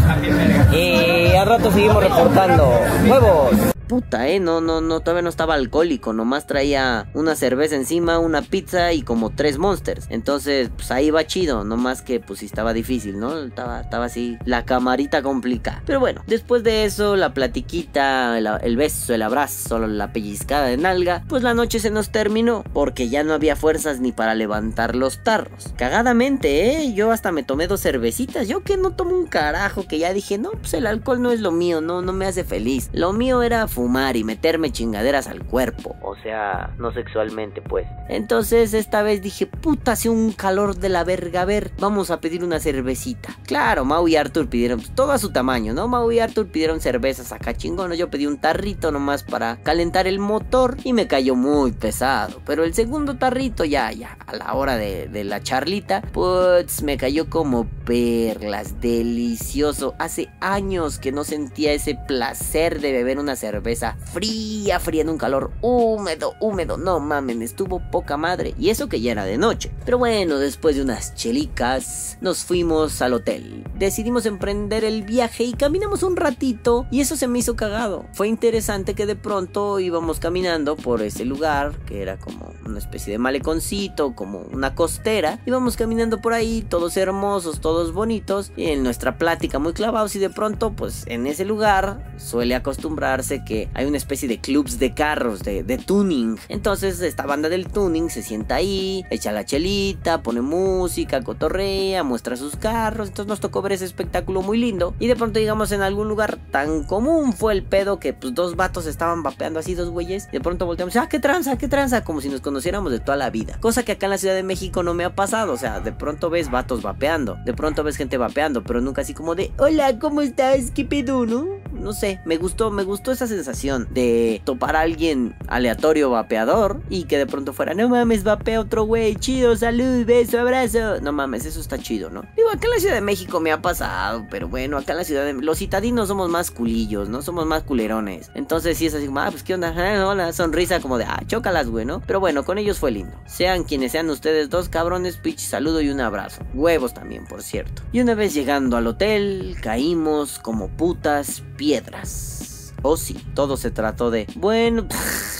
Y al rato seguimos reportando. ¡Huevos! Puta, eh, no, no, no, todavía no estaba alcohólico, nomás traía una cerveza encima, una pizza y como tres monsters. Entonces, pues ahí va chido, nomás que pues sí estaba difícil, ¿no? Estaba, estaba así, la camarita complicada. Pero bueno, después de eso, la platiquita, el, beso, el abrazo, la pellizcada de nalga, pues la noche se nos terminó, porque ya no había fuerzas ni para levantar los tarros. Cagadamente, eh, yo hasta me tomé dos cervecitas, yo que no tomo un carajo, que ya dije, no, pues el alcohol no es lo mío, no, no me hace feliz. Lo mío era fumar y meterme chingaderas al cuerpo. O sea, no sexualmente, pues. Entonces esta vez dije, puta, hace un calor de la verga. A ver, vamos a pedir una cervecita. Claro, Mau y Arthur pidieron pues, todo a su tamaño, ¿no? Mau y Arthur pidieron cervezas acá chingones. Yo pedí un tarrito nomás para calentar el motor y me cayó muy pesado. Pero el segundo tarrito, ya, ya, a la hora de, de la charlita, pues me cayó como perlas. Delicioso. Hace años que no sentía ese placer de beber una cerveza fría, fría en un calor húmedo, húmedo. No mamen, estuvo poca madre. Y eso que ya era de noche. Pero bueno, después de unas chelicas, nos fuimos al hotel. Decidimos emprender el viaje y caminamos un ratito. Y eso se me hizo cagado. Fue interesante que de pronto íbamos caminando por ese lugar, que era como una especie de maleconcito, como una costera. Íbamos caminando por ahí, todos hermosos, todos bonitos. Y en nuestra plática muy clavados. Y de pronto, pues en ese lugar suele acostumbrarse que hay una especie de clubs de carros, de, tuning. Entonces esta banda del tuning se sienta ahí, echa la chelita, pone música, cotorrea, muestra sus carros. Entonces nos tocó ver ese espectáculo muy lindo. Y de pronto llegamos en algún lugar tan común fue el pedo que pues dos vatos estaban vapeando así, dos güeyes. De pronto volteamos, ah, qué tranza, qué tranza, como si nos conociéramos de toda la vida. Cosa que acá en la Ciudad de México no me ha pasado. O sea, de pronto ves vatos vapeando, de pronto ves gente vapeando, pero nunca así como de, hola, ¿cómo estás? ¿Qué pedo, no? No sé, me gustó, me gustó esa sensación de topar a alguien aleatorio vapeador y que de pronto fuera, no mames, vapea otro güey, chido, salud, beso, abrazo. No mames, eso está chido, ¿no? Digo, acá en la Ciudad de México me ha pasado, pero bueno, acá en la Ciudad de los citadinos somos más culillos, ¿no? Somos más culerones. Entonces sí es así ah, pues qué onda, Ah, hola, sonrisa como de, ah, chócalas, güey, ¿no? Pero bueno, con ellos fue lindo. Sean quienes sean ustedes dos cabrones, pitch, saludo y un abrazo. Huevos también, por cierto. Y una vez llegando al hotel, caímos como putas piedras. Oh sí, todo se trató de, bueno... [laughs]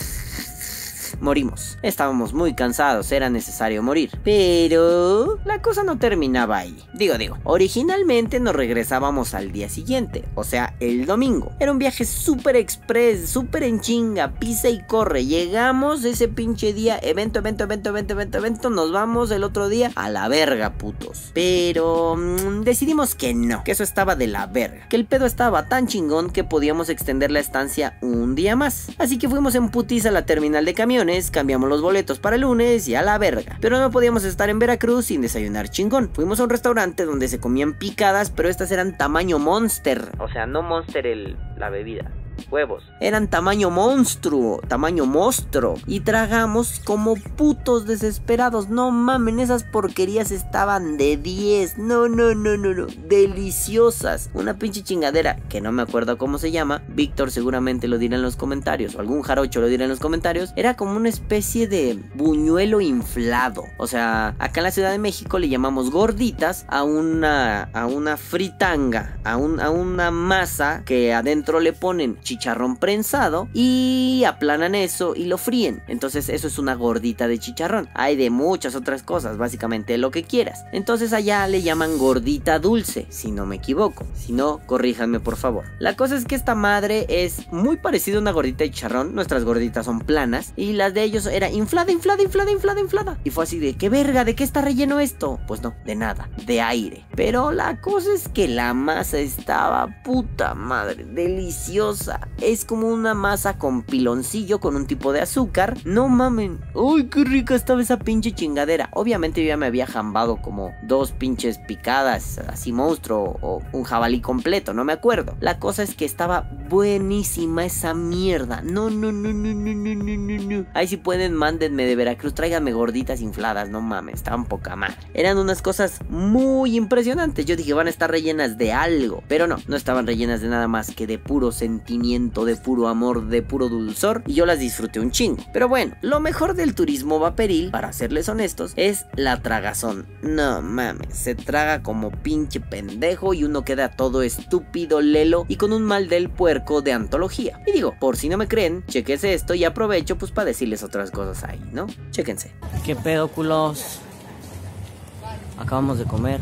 morimos. Estábamos muy cansados, era necesario morir. Pero la cosa no terminaba ahí. Digo, digo, originalmente nos regresábamos al día siguiente, o sea, el domingo. Era un viaje súper express, súper en chinga, pisa y corre. Llegamos ese pinche día, evento, evento, evento, evento, evento, evento, nos vamos el otro día a la verga, putos. Pero mm, decidimos que no, que eso estaba de la verga. Que el pedo estaba tan chingón que podíamos extender la estancia un día más. Así que fuimos en putis a la terminal de camiones cambiamos los boletos para el lunes y a la verga. Pero no podíamos estar en Veracruz sin desayunar chingón. Fuimos a un restaurante donde se comían picadas, pero estas eran tamaño monster. O sea, no monster el, la bebida huevos. Eran tamaño monstruo, tamaño monstruo. Y tragamos como putos desesperados. No mamen, esas porquerías estaban de 10. No, no, no, no, no. Deliciosas. Una pinche chingadera que no me acuerdo cómo se llama. Víctor seguramente lo dirá en los comentarios. O algún jarocho lo dirá en los comentarios. Era como una especie de buñuelo inflado. O sea, acá en la Ciudad de México le llamamos gorditas a una, a una fritanga. A, un, a una masa que adentro le ponen chicharrón prensado y aplanan eso y lo fríen. Entonces eso es una gordita de chicharrón. Hay de muchas otras cosas, básicamente lo que quieras. Entonces allá le llaman gordita dulce, si no me equivoco. Si no, corríjanme por favor. La cosa es que esta madre es muy parecida a una gordita de chicharrón. Nuestras gorditas son planas y las de ellos era inflada, inflada, inflada, inflada, inflada. Y fue así de, ¿qué verga? ¿De qué está relleno esto? Pues no, de nada, de aire. Pero la cosa es que la masa estaba puta madre, deliciosa es como una masa con piloncillo con un tipo de azúcar. No mamen. Uy, qué rica estaba esa pinche chingadera. Obviamente yo ya me había jambado como dos pinches picadas, así monstruo o un jabalí completo, no me acuerdo. La cosa es que estaba buenísima esa mierda. No, no, no, no, no, no, no, no. no. Ahí si pueden, mándenme de Veracruz, tráiganme gorditas infladas, no mames, estaban poca madre. Eran unas cosas muy impresionantes. Yo dije, van a estar rellenas de algo, pero no, no estaban rellenas de nada más que de puro sentimiento de puro amor, de puro dulzor, y yo las disfruté un chingo. Pero bueno, lo mejor del turismo vaporil, para serles honestos, es la tragazón. No mames, se traga como pinche pendejo y uno queda todo estúpido, lelo y con un mal del puerco de antología. Y digo, por si no me creen, chequense esto y aprovecho pues para decirles otras cosas ahí, ¿no? Chéquense. ¿Qué pedo, culos? Acabamos de comer.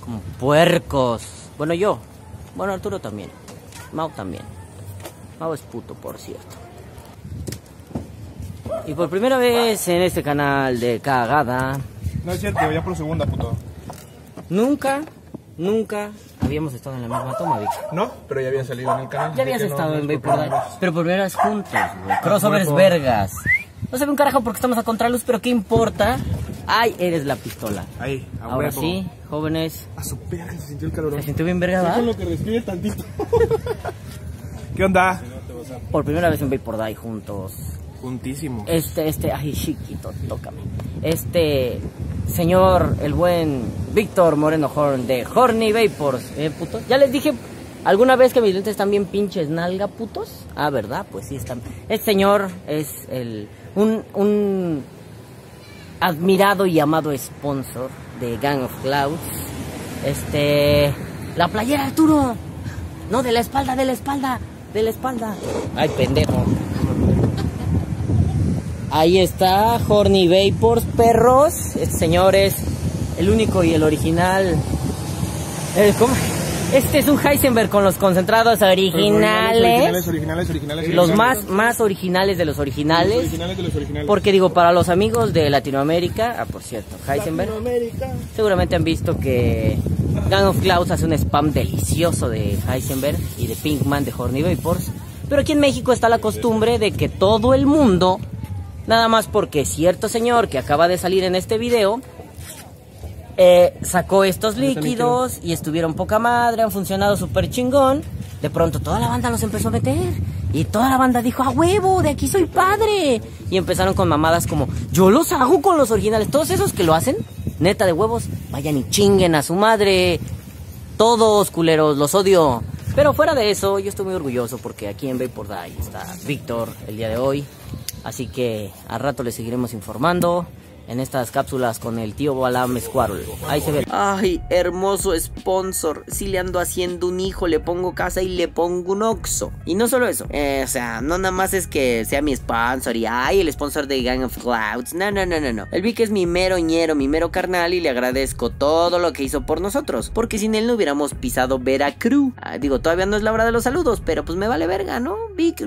Como puercos. Bueno, yo. Bueno, Arturo también. Mau también. Mau es puto, por cierto. Y por primera vez en este canal de cagada. No es cierto, ya por segunda, puto. Nunca, nunca habíamos estado en la misma toma, Vic. No, pero ya había salido en el canal. Ya habías estado en Vapor Pero por primera vez juntos, güey. Crossovers vergas. No se ve un carajo porque estamos a contraluz, pero ¿qué importa? Ay, eres la pistola. Ahí, a Ahora huevo. sí, jóvenes. A su perra se sintió el calor. Se sintió bien verga, ¿verdad? lo que respire tantito. [laughs] ¿Qué onda? Por primera vez en Vapor Die juntos. Juntísimo. Este, este, ay, chiquito, tócame. Este señor, el buen Víctor Moreno Horn de Horny Vapors, ¿eh, puto? Ya les dije alguna vez que mis lentes están bien pinches nalga, putos. Ah, ¿verdad? Pues sí están. Este señor es el, un, un admirado y amado sponsor de Gang of Clouds. Este, la playera Arturo. No, de la espalda, de la espalda, de la espalda. Ay, pendejo. Ahí está, Horny Vapors, perros. Este señor es el único y el original. Eh, ¿cómo? Este es un Heisenberg con los concentrados Originales, originales. originales, originales. Los originales. más, más originales de los Los originales. originales de los originales. Porque digo, para los amigos de Latinoamérica, ah, por cierto, Heisenberg, seguramente han visto que Gang of Clouds hace un spam delicioso de Heisenberg y de Pinkman de Horny Vapors. Pero aquí en México está la costumbre de que todo el mundo, nada más porque cierto señor que acaba de salir en este video, eh, sacó estos líquidos y estuvieron poca madre, han funcionado súper chingón. De pronto toda la banda los empezó a meter. Y toda la banda dijo, a huevo, de aquí soy padre. Y empezaron con mamadas como, yo los hago con los originales. Todos esos que lo hacen, neta de huevos, vayan y chinguen a su madre. Todos culeros, los odio. Pero fuera de eso, yo estoy muy orgulloso porque aquí en Vapor Die está Víctor el día de hoy. Así que al rato le seguiremos informando en estas cápsulas con el tío Balam Squirrel. Ahí se ve. Ay, hermoso sponsor. Si le ando haciendo un hijo, le pongo casa y le pongo un oxo. Y no solo eso. eh, o sea, no nada más es que sea mi sponsor y ay, el sponsor de Gang of Clouds. No, no, no, no, no. El Vic es mi mero ñero, mi mero carnal y le agradezco todo lo que hizo por nosotros. Porque sin él no hubiéramos pisado Veracruz. Ah, digo, todavía no es la hora de los saludos, pero pues me vale verga, ¿no? Vic, [laughs]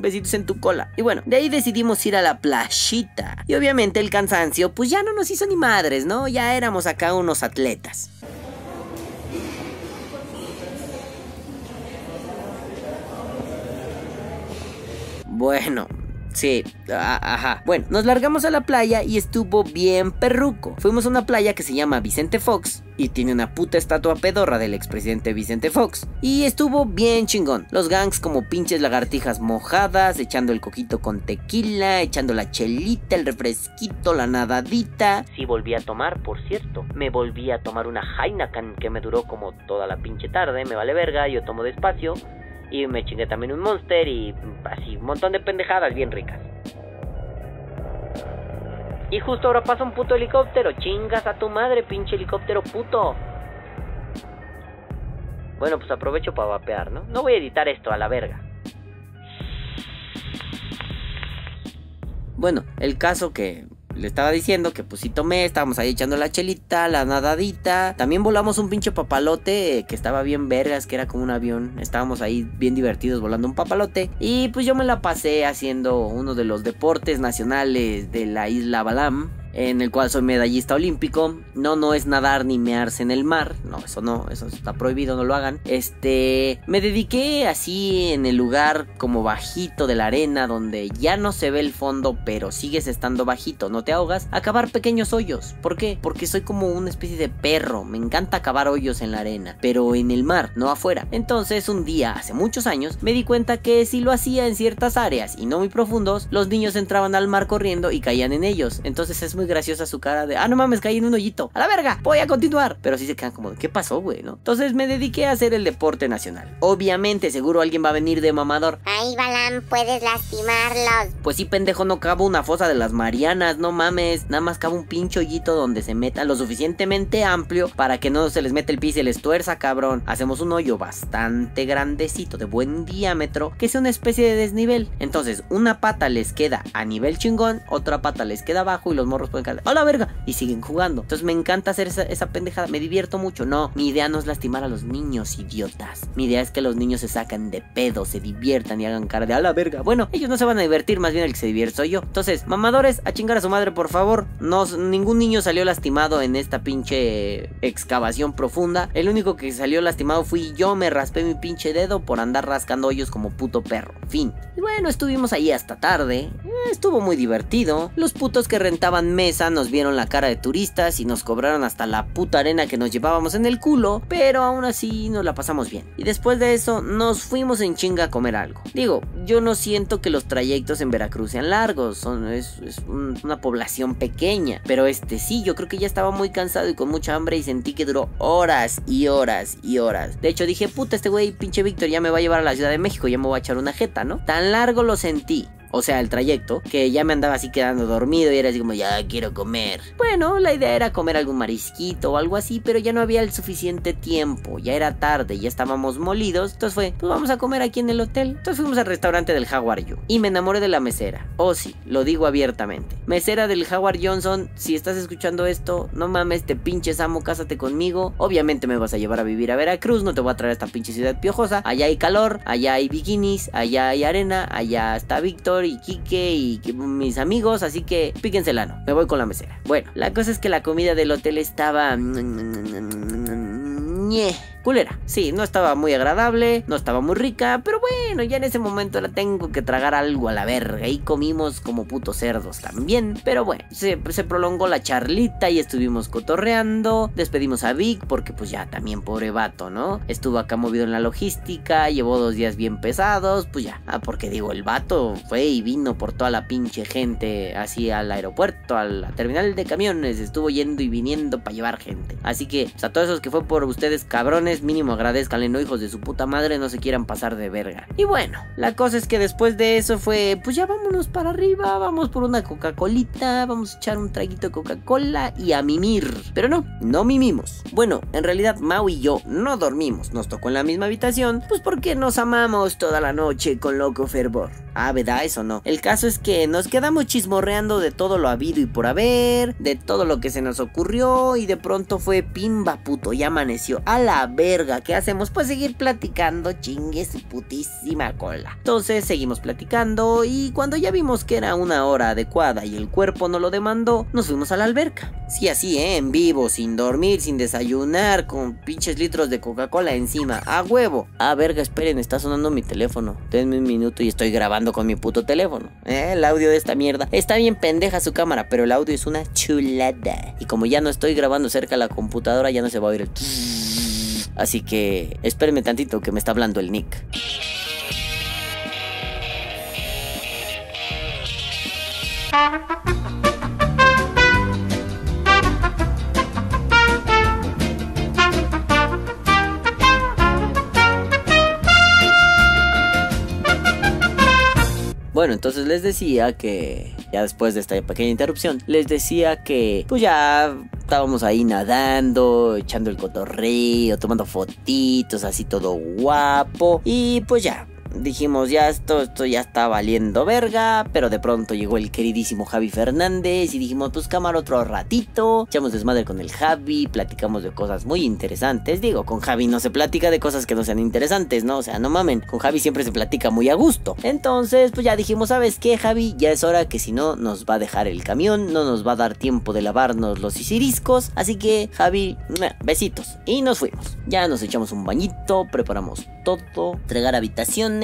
besitos en tu cola. Y bueno, de ahí decidimos ir a la playita. Y obviamente el cansancio, pues ya no nos hizo ni madres, ¿no? Ya éramos acá unos atletas. Bueno, Sí, ajá. Bueno, nos largamos a la playa y estuvo bien perruco. Fuimos a una playa que se llama Vicente Fox y tiene una puta estatua pedorra del expresidente Vicente Fox. Y estuvo bien chingón. Los gangs como pinches lagartijas mojadas, echando el coquito con tequila, echando la chelita, el refresquito, la nadadita. Sí volví a tomar, por cierto. Me volví a tomar una Heineken que me duró como toda la pinche tarde. Me vale verga, yo tomo despacio. Y me chingué también un Monster y así, un montón de pendejadas bien ricas. Y justo ahora pasa un puto helicóptero. Chingas a tu madre, pinche helicóptero puto. Bueno, pues aprovecho para vapear, ¿no? No voy a editar esto a la verga. Bueno, el caso que le estaba diciendo que pues sí tomé, estábamos ahí echando la chelita, la nadadita. También volamos un pinche papalote eh, que estaba bien vergas, que era como un avión. Estábamos ahí bien divertidos volando un papalote. Y pues yo me la pasé haciendo uno de los deportes nacionales de la isla Balam. En el cual soy medallista olímpico. No, no es nadar ni mearse en el mar. No, eso no, eso está prohibido, no lo hagan. Este, me dediqué así en el lugar como bajito de la arena, donde ya no se ve el fondo, pero sigues estando bajito, no te ahogas, a cavar pequeños hoyos. ¿Por qué? Porque soy como una especie de perro. Me encanta cavar hoyos en la arena, pero en el mar, no afuera. Entonces, un día, hace muchos años, me di cuenta que si lo hacía en ciertas áreas y no muy profundos, los niños entraban al mar corriendo y caían en ellos. Entonces es muy graciosa su cara de, ah, no mames, caí en un hoyito. A la verga, voy a continuar. Pero sí se quedan como, ¿qué pasó, güey? ¿No? Entonces me dediqué a hacer el deporte nacional. Obviamente, seguro alguien va a venir de mamador. Ay, Balam, puedes lastimarlos. Pues sí, pendejo, no cavo una fosa de las Marianas, no mames. Nada más cavo un pinche hoyito donde se meta lo suficientemente amplio para que no se les mete el pis y se les tuerza, cabrón. Hacemos un hoyo bastante grandecito, de buen diámetro, que sea una especie de desnivel. Entonces, una pata les queda a nivel chingón, otra pata les queda abajo y los morros pueden caer. ¡A la verga! Y siguen jugando. Entonces me encanta hacer esa, esa pendejada, me divierto mucho. No, mi idea no es lastimar a los niños, idiotas. Mi idea es que los niños se sacan de pedo, se diviertan y hagan cara de a la verga. Bueno, ellos no se van a divertir, más bien el que se divierte soy yo. Entonces, mamadores, a chingar a su madre, por favor. No, ningún niño salió lastimado en esta pinche excavación profunda. El único que salió lastimado fui yo, me raspé mi pinche dedo por andar rascando hoyos como puto perro. Fin. Y bueno, estuvimos ahí hasta tarde. Eh, Estuvo muy divertido. Los putos que rentaban nos vieron la cara de turistas y nos cobraron hasta la puta arena que nos llevábamos en el culo. Pero aún así nos la pasamos bien. Y después de eso nos fuimos en chinga a comer algo. Digo, yo no siento que los trayectos en Veracruz sean largos. Son, es, es un- una población pequeña. Pero este sí, yo creo que ya estaba muy cansado y con mucha hambre y sentí que duró horas y horas y horas. De hecho dije, puta, este güey, pinche Víctor, ya me va a llevar a la Ciudad de México, ya me voy a echar una jeta, ¿no? Tan largo lo sentí. O sea, el trayecto, que ya me andaba así quedando dormido y era así como, ya quiero comer. Bueno, la idea era comer algún marisquito o algo así, pero ya no había el suficiente tiempo, ya era tarde, ya estábamos molidos. Entonces fue, pues vamos a comer aquí en el hotel. Entonces fuimos al restaurante del Jaguar You y me enamoré de la mesera. Oh sí, lo digo abiertamente. Mesera del Jaguar Johnson, si estás escuchando esto, no mames, te pinches amo, cásate conmigo. Obviamente me vas a llevar a vivir a Veracruz, no te voy a traer a esta pinche ciudad piojosa. Allá hay calor, allá hay bikinis, allá hay arena, allá está Víctor y Quique y mis amigos, así que píquense el ano. Me voy con la mesera. Bueno, la cosa es que la comida del hotel estaba... ñe, culera. Sí, no estaba muy agradable, no estaba muy rica, pero bueno, ya en ese momento la tengo que tragar algo a la verga y comimos como putos cerdos también. Pero bueno, se, prolongó la charlita y estuvimos cotorreando, despedimos a Vic porque pues ya también pobre vato, ¿no? Estuvo acá movido en la logística, llevó dos días bien pesados, pues ya, ah, porque digo, el vato fue y vino por toda la pinche gente así al aeropuerto, a la terminal de camiones, estuvo yendo y viniendo para llevar gente. Así que, pues, a todos esos que fue por ustedes cabrones, mínimo agradezcanle, no hijos de su puta madre, no se quieran pasar de verga. Y bueno, la cosa es que después de eso fue, pues ya vámonos para arriba, vamos por una Coca-Colita, vamos a echar un traguito de Coca-Cola y a mimir. Pero no, no mimimos. Bueno, en realidad Mau y yo no dormimos, nos tocó en la misma habitación, pues porque nos amamos toda la noche con loco fervor. Ah, ¿verdad? Eso no. El caso es que nos quedamos chismorreando de todo lo habido y por haber, de todo lo que se nos ocurrió y de pronto fue pimba puto, ya amaneció. A la verga, ¿qué hacemos? Pues seguir platicando, chingue su putísima cola. Entonces seguimos platicando y cuando ya vimos que era una hora adecuada y el cuerpo no lo demandó, nos fuimos a la alberca. Sí, así, ¿eh? En vivo, sin dormir, sin desayunar, con pinches litros de Coca-Cola encima, a huevo. Ah, verga, esperen, está sonando mi teléfono. Denme un minuto y estoy grabando con mi puto teléfono. Eh, El audio de esta mierda. Está bien pendeja su cámara, pero el audio es una chulada. Y como ya no estoy grabando cerca de la computadora, ya no se va a oír el... Así que espérenme tantito que me está hablando el Nick. Bueno, entonces les decía que ya después de esta pequeña interrupción, les decía que pues ya estábamos ahí nadando, echando el cotorreo, tomando fotitos, así todo guapo y pues ya. Dijimos, ya esto, esto ya está valiendo verga, pero de pronto llegó el queridísimo Javi Fernández y dijimos, pues cámara otro ratito, echamos desmadre con el Javi, platicamos de cosas muy interesantes. Digo, con Javi no se platica de cosas que no sean interesantes, ¿no? O sea, no mamen, con Javi siempre se platica muy a gusto. Entonces, pues ya dijimos, ¿sabes qué, Javi? Ya es hora que si no, nos va a dejar el camión, no nos va a dar tiempo de lavarnos los isiriscos. Así que, Javi, besitos. Y nos fuimos. Ya nos echamos un bañito, preparamos todo, entregar habitaciones.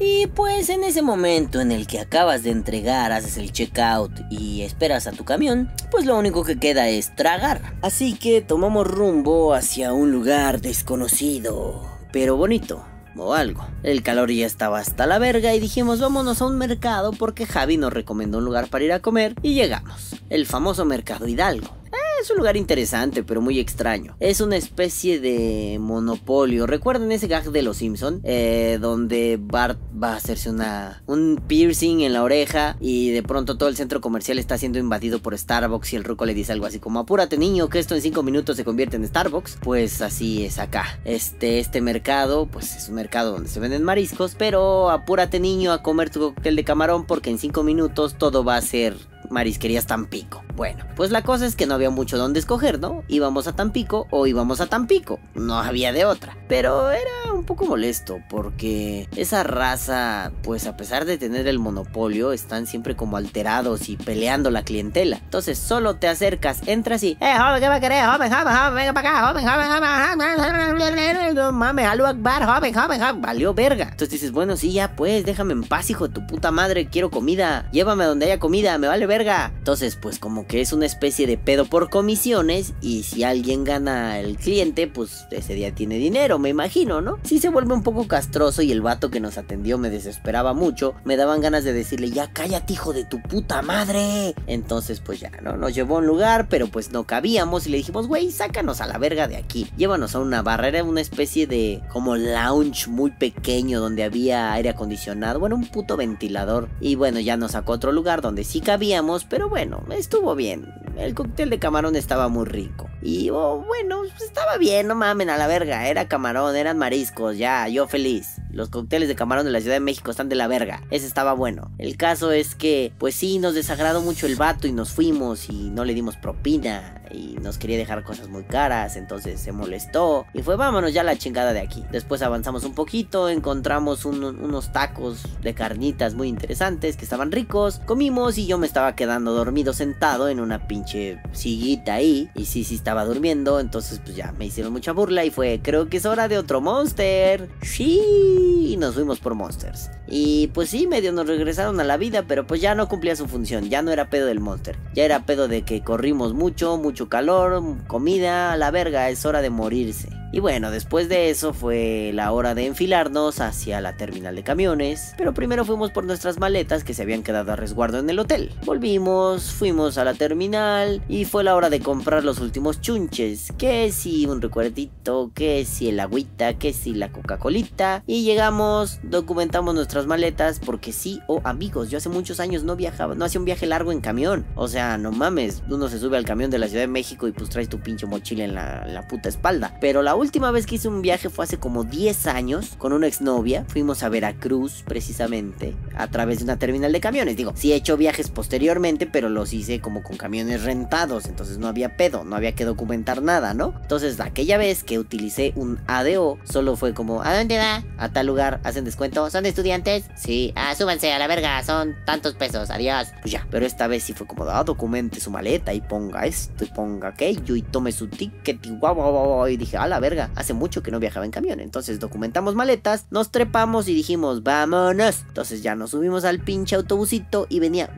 Y pues en ese momento en el que acabas de entregar, haces el checkout y esperas a tu camión, pues lo único que queda es tragar. Así que tomamos rumbo hacia un lugar desconocido, pero bonito o algo. El calor ya estaba hasta la verga y dijimos vámonos a un mercado porque Javi nos recomendó un lugar para ir a comer y llegamos. El famoso Mercado Hidalgo. Es un lugar interesante, pero muy extraño. Es una especie de monopolio. ¿Recuerdan ese gag de los Simpson? Eh, donde Bart va a hacerse una un piercing en la oreja y de pronto todo el centro comercial está siendo invadido por Starbucks y el ruco le dice algo así como apúrate niño que esto en 5 minutos se convierte en Starbucks. Pues así es acá. Este, este mercado, pues es un mercado donde se venden mariscos, pero apúrate niño a comer tu cóctel de camarón porque en 5 minutos todo va a ser marisquerías Tampico. Bueno, pues la cosa es que no había mucho donde escoger, ¿no? Íbamos a Tampico o íbamos a Tampico, no había de otra. Pero era un poco molesto porque esa raza, pues a pesar de tener el monopolio, están siempre como alterados y peleando la clientela. Entonces solo te acercas, entras y, eh, joven, ¿qué va a querer? Joven, joven, joven, venga para acá, joven, joven, joven, no mames, algo akbar, joven, joven, joven, valió verga. Entonces dices, bueno, sí, ya pues, déjame en paz, hijo de tu puta madre, quiero comida, llévame a donde haya comida, me vale verga. Entonces, pues como que es una especie de pedo por comisiones y si alguien gana el cliente, pues ese día tiene dinero, me imagino, ¿no? Si se vuelve un poco castroso y el vato que nos atendió me desesperaba mucho, me daban ganas de decirle, ya cállate hijo de tu puta madre. Entonces, pues ya, ¿no? Nos llevó a un lugar, pero pues no cabíamos y le dijimos, güey, sácanos a la verga de aquí. Llévanos a una barra, era una especie de como lounge muy pequeño donde había aire acondicionado, bueno, un puto ventilador. Y bueno, ya nos sacó a otro lugar donde sí pero bueno, estuvo bien. El cóctel de camarón estaba muy rico. Y oh, bueno, estaba bien, no mamen a la verga. Era camarón, eran mariscos, ya, yo feliz. Los cócteles de camarón de la Ciudad de México están de la verga. Ese estaba bueno. El caso es que, pues sí, nos desagradó mucho el vato y nos fuimos y no le dimos propina. Y nos quería dejar cosas muy caras, entonces se molestó. Y fue, vámonos ya la chingada de aquí. Después avanzamos un poquito, encontramos unos tacos de carnitas muy interesantes que estaban ricos. Comimos y yo me estaba quedando dormido sentado en una pinche sillita ahí. Y sí, sí estaba durmiendo. Entonces, pues ya me hicieron mucha burla y fue, creo que es hora de otro monster. Sí, y nos fuimos por monsters. Y pues sí, medio nos regresaron a la vida, pero pues ya no cumplía su función. Ya no era pedo del monster. Ya era pedo de que corrimos mucho, mucho calor, comida, a la verga, es hora de morirse. Y bueno, después de eso fue la hora de enfilarnos hacia la terminal de camiones, pero primero fuimos por nuestras maletas que se habían quedado a resguardo en el hotel. Volvimos, fuimos a la terminal y fue la hora de comprar los últimos chunches, que si un recuerdito, que si el agüita, que si la Coca-Colita. Y llegamos, documentamos nuestras maletas porque sí, oh amigos, yo hace muchos años no viajaba, no hacía un viaje largo en camión, o sea, no mames, uno se sube al camión de la Ciudad de México y pues traes tu pinche mochila en la, la puta espalda, pero la última vez que hice un viaje fue hace como 10 años con una exnovia. Fuimos a Veracruz, precisamente, a través de una terminal de camiones. Digo, sí he hecho viajes posteriormente, pero los hice como con camiones rentados. Entonces no había pedo, no había que documentar nada, ¿no? Entonces, aquella vez que utilicé un ADO, solo fue como, ¿a dónde va? A tal lugar, hacen descuento. ¿Son estudiantes? Sí, ah, súbanse a la verga, son tantos pesos, adiós. Pues ya, pero esta vez sí fue como, ah, documente su maleta y ponga esto y ponga aquello y tome su ticket y guau, guau, guau. Y dije, a la verga hace mucho que no viajaba en camión. Entonces documentamos maletas, nos trepamos y dijimos, vámonos. Entonces ya nos subimos al pinche autobusito y venía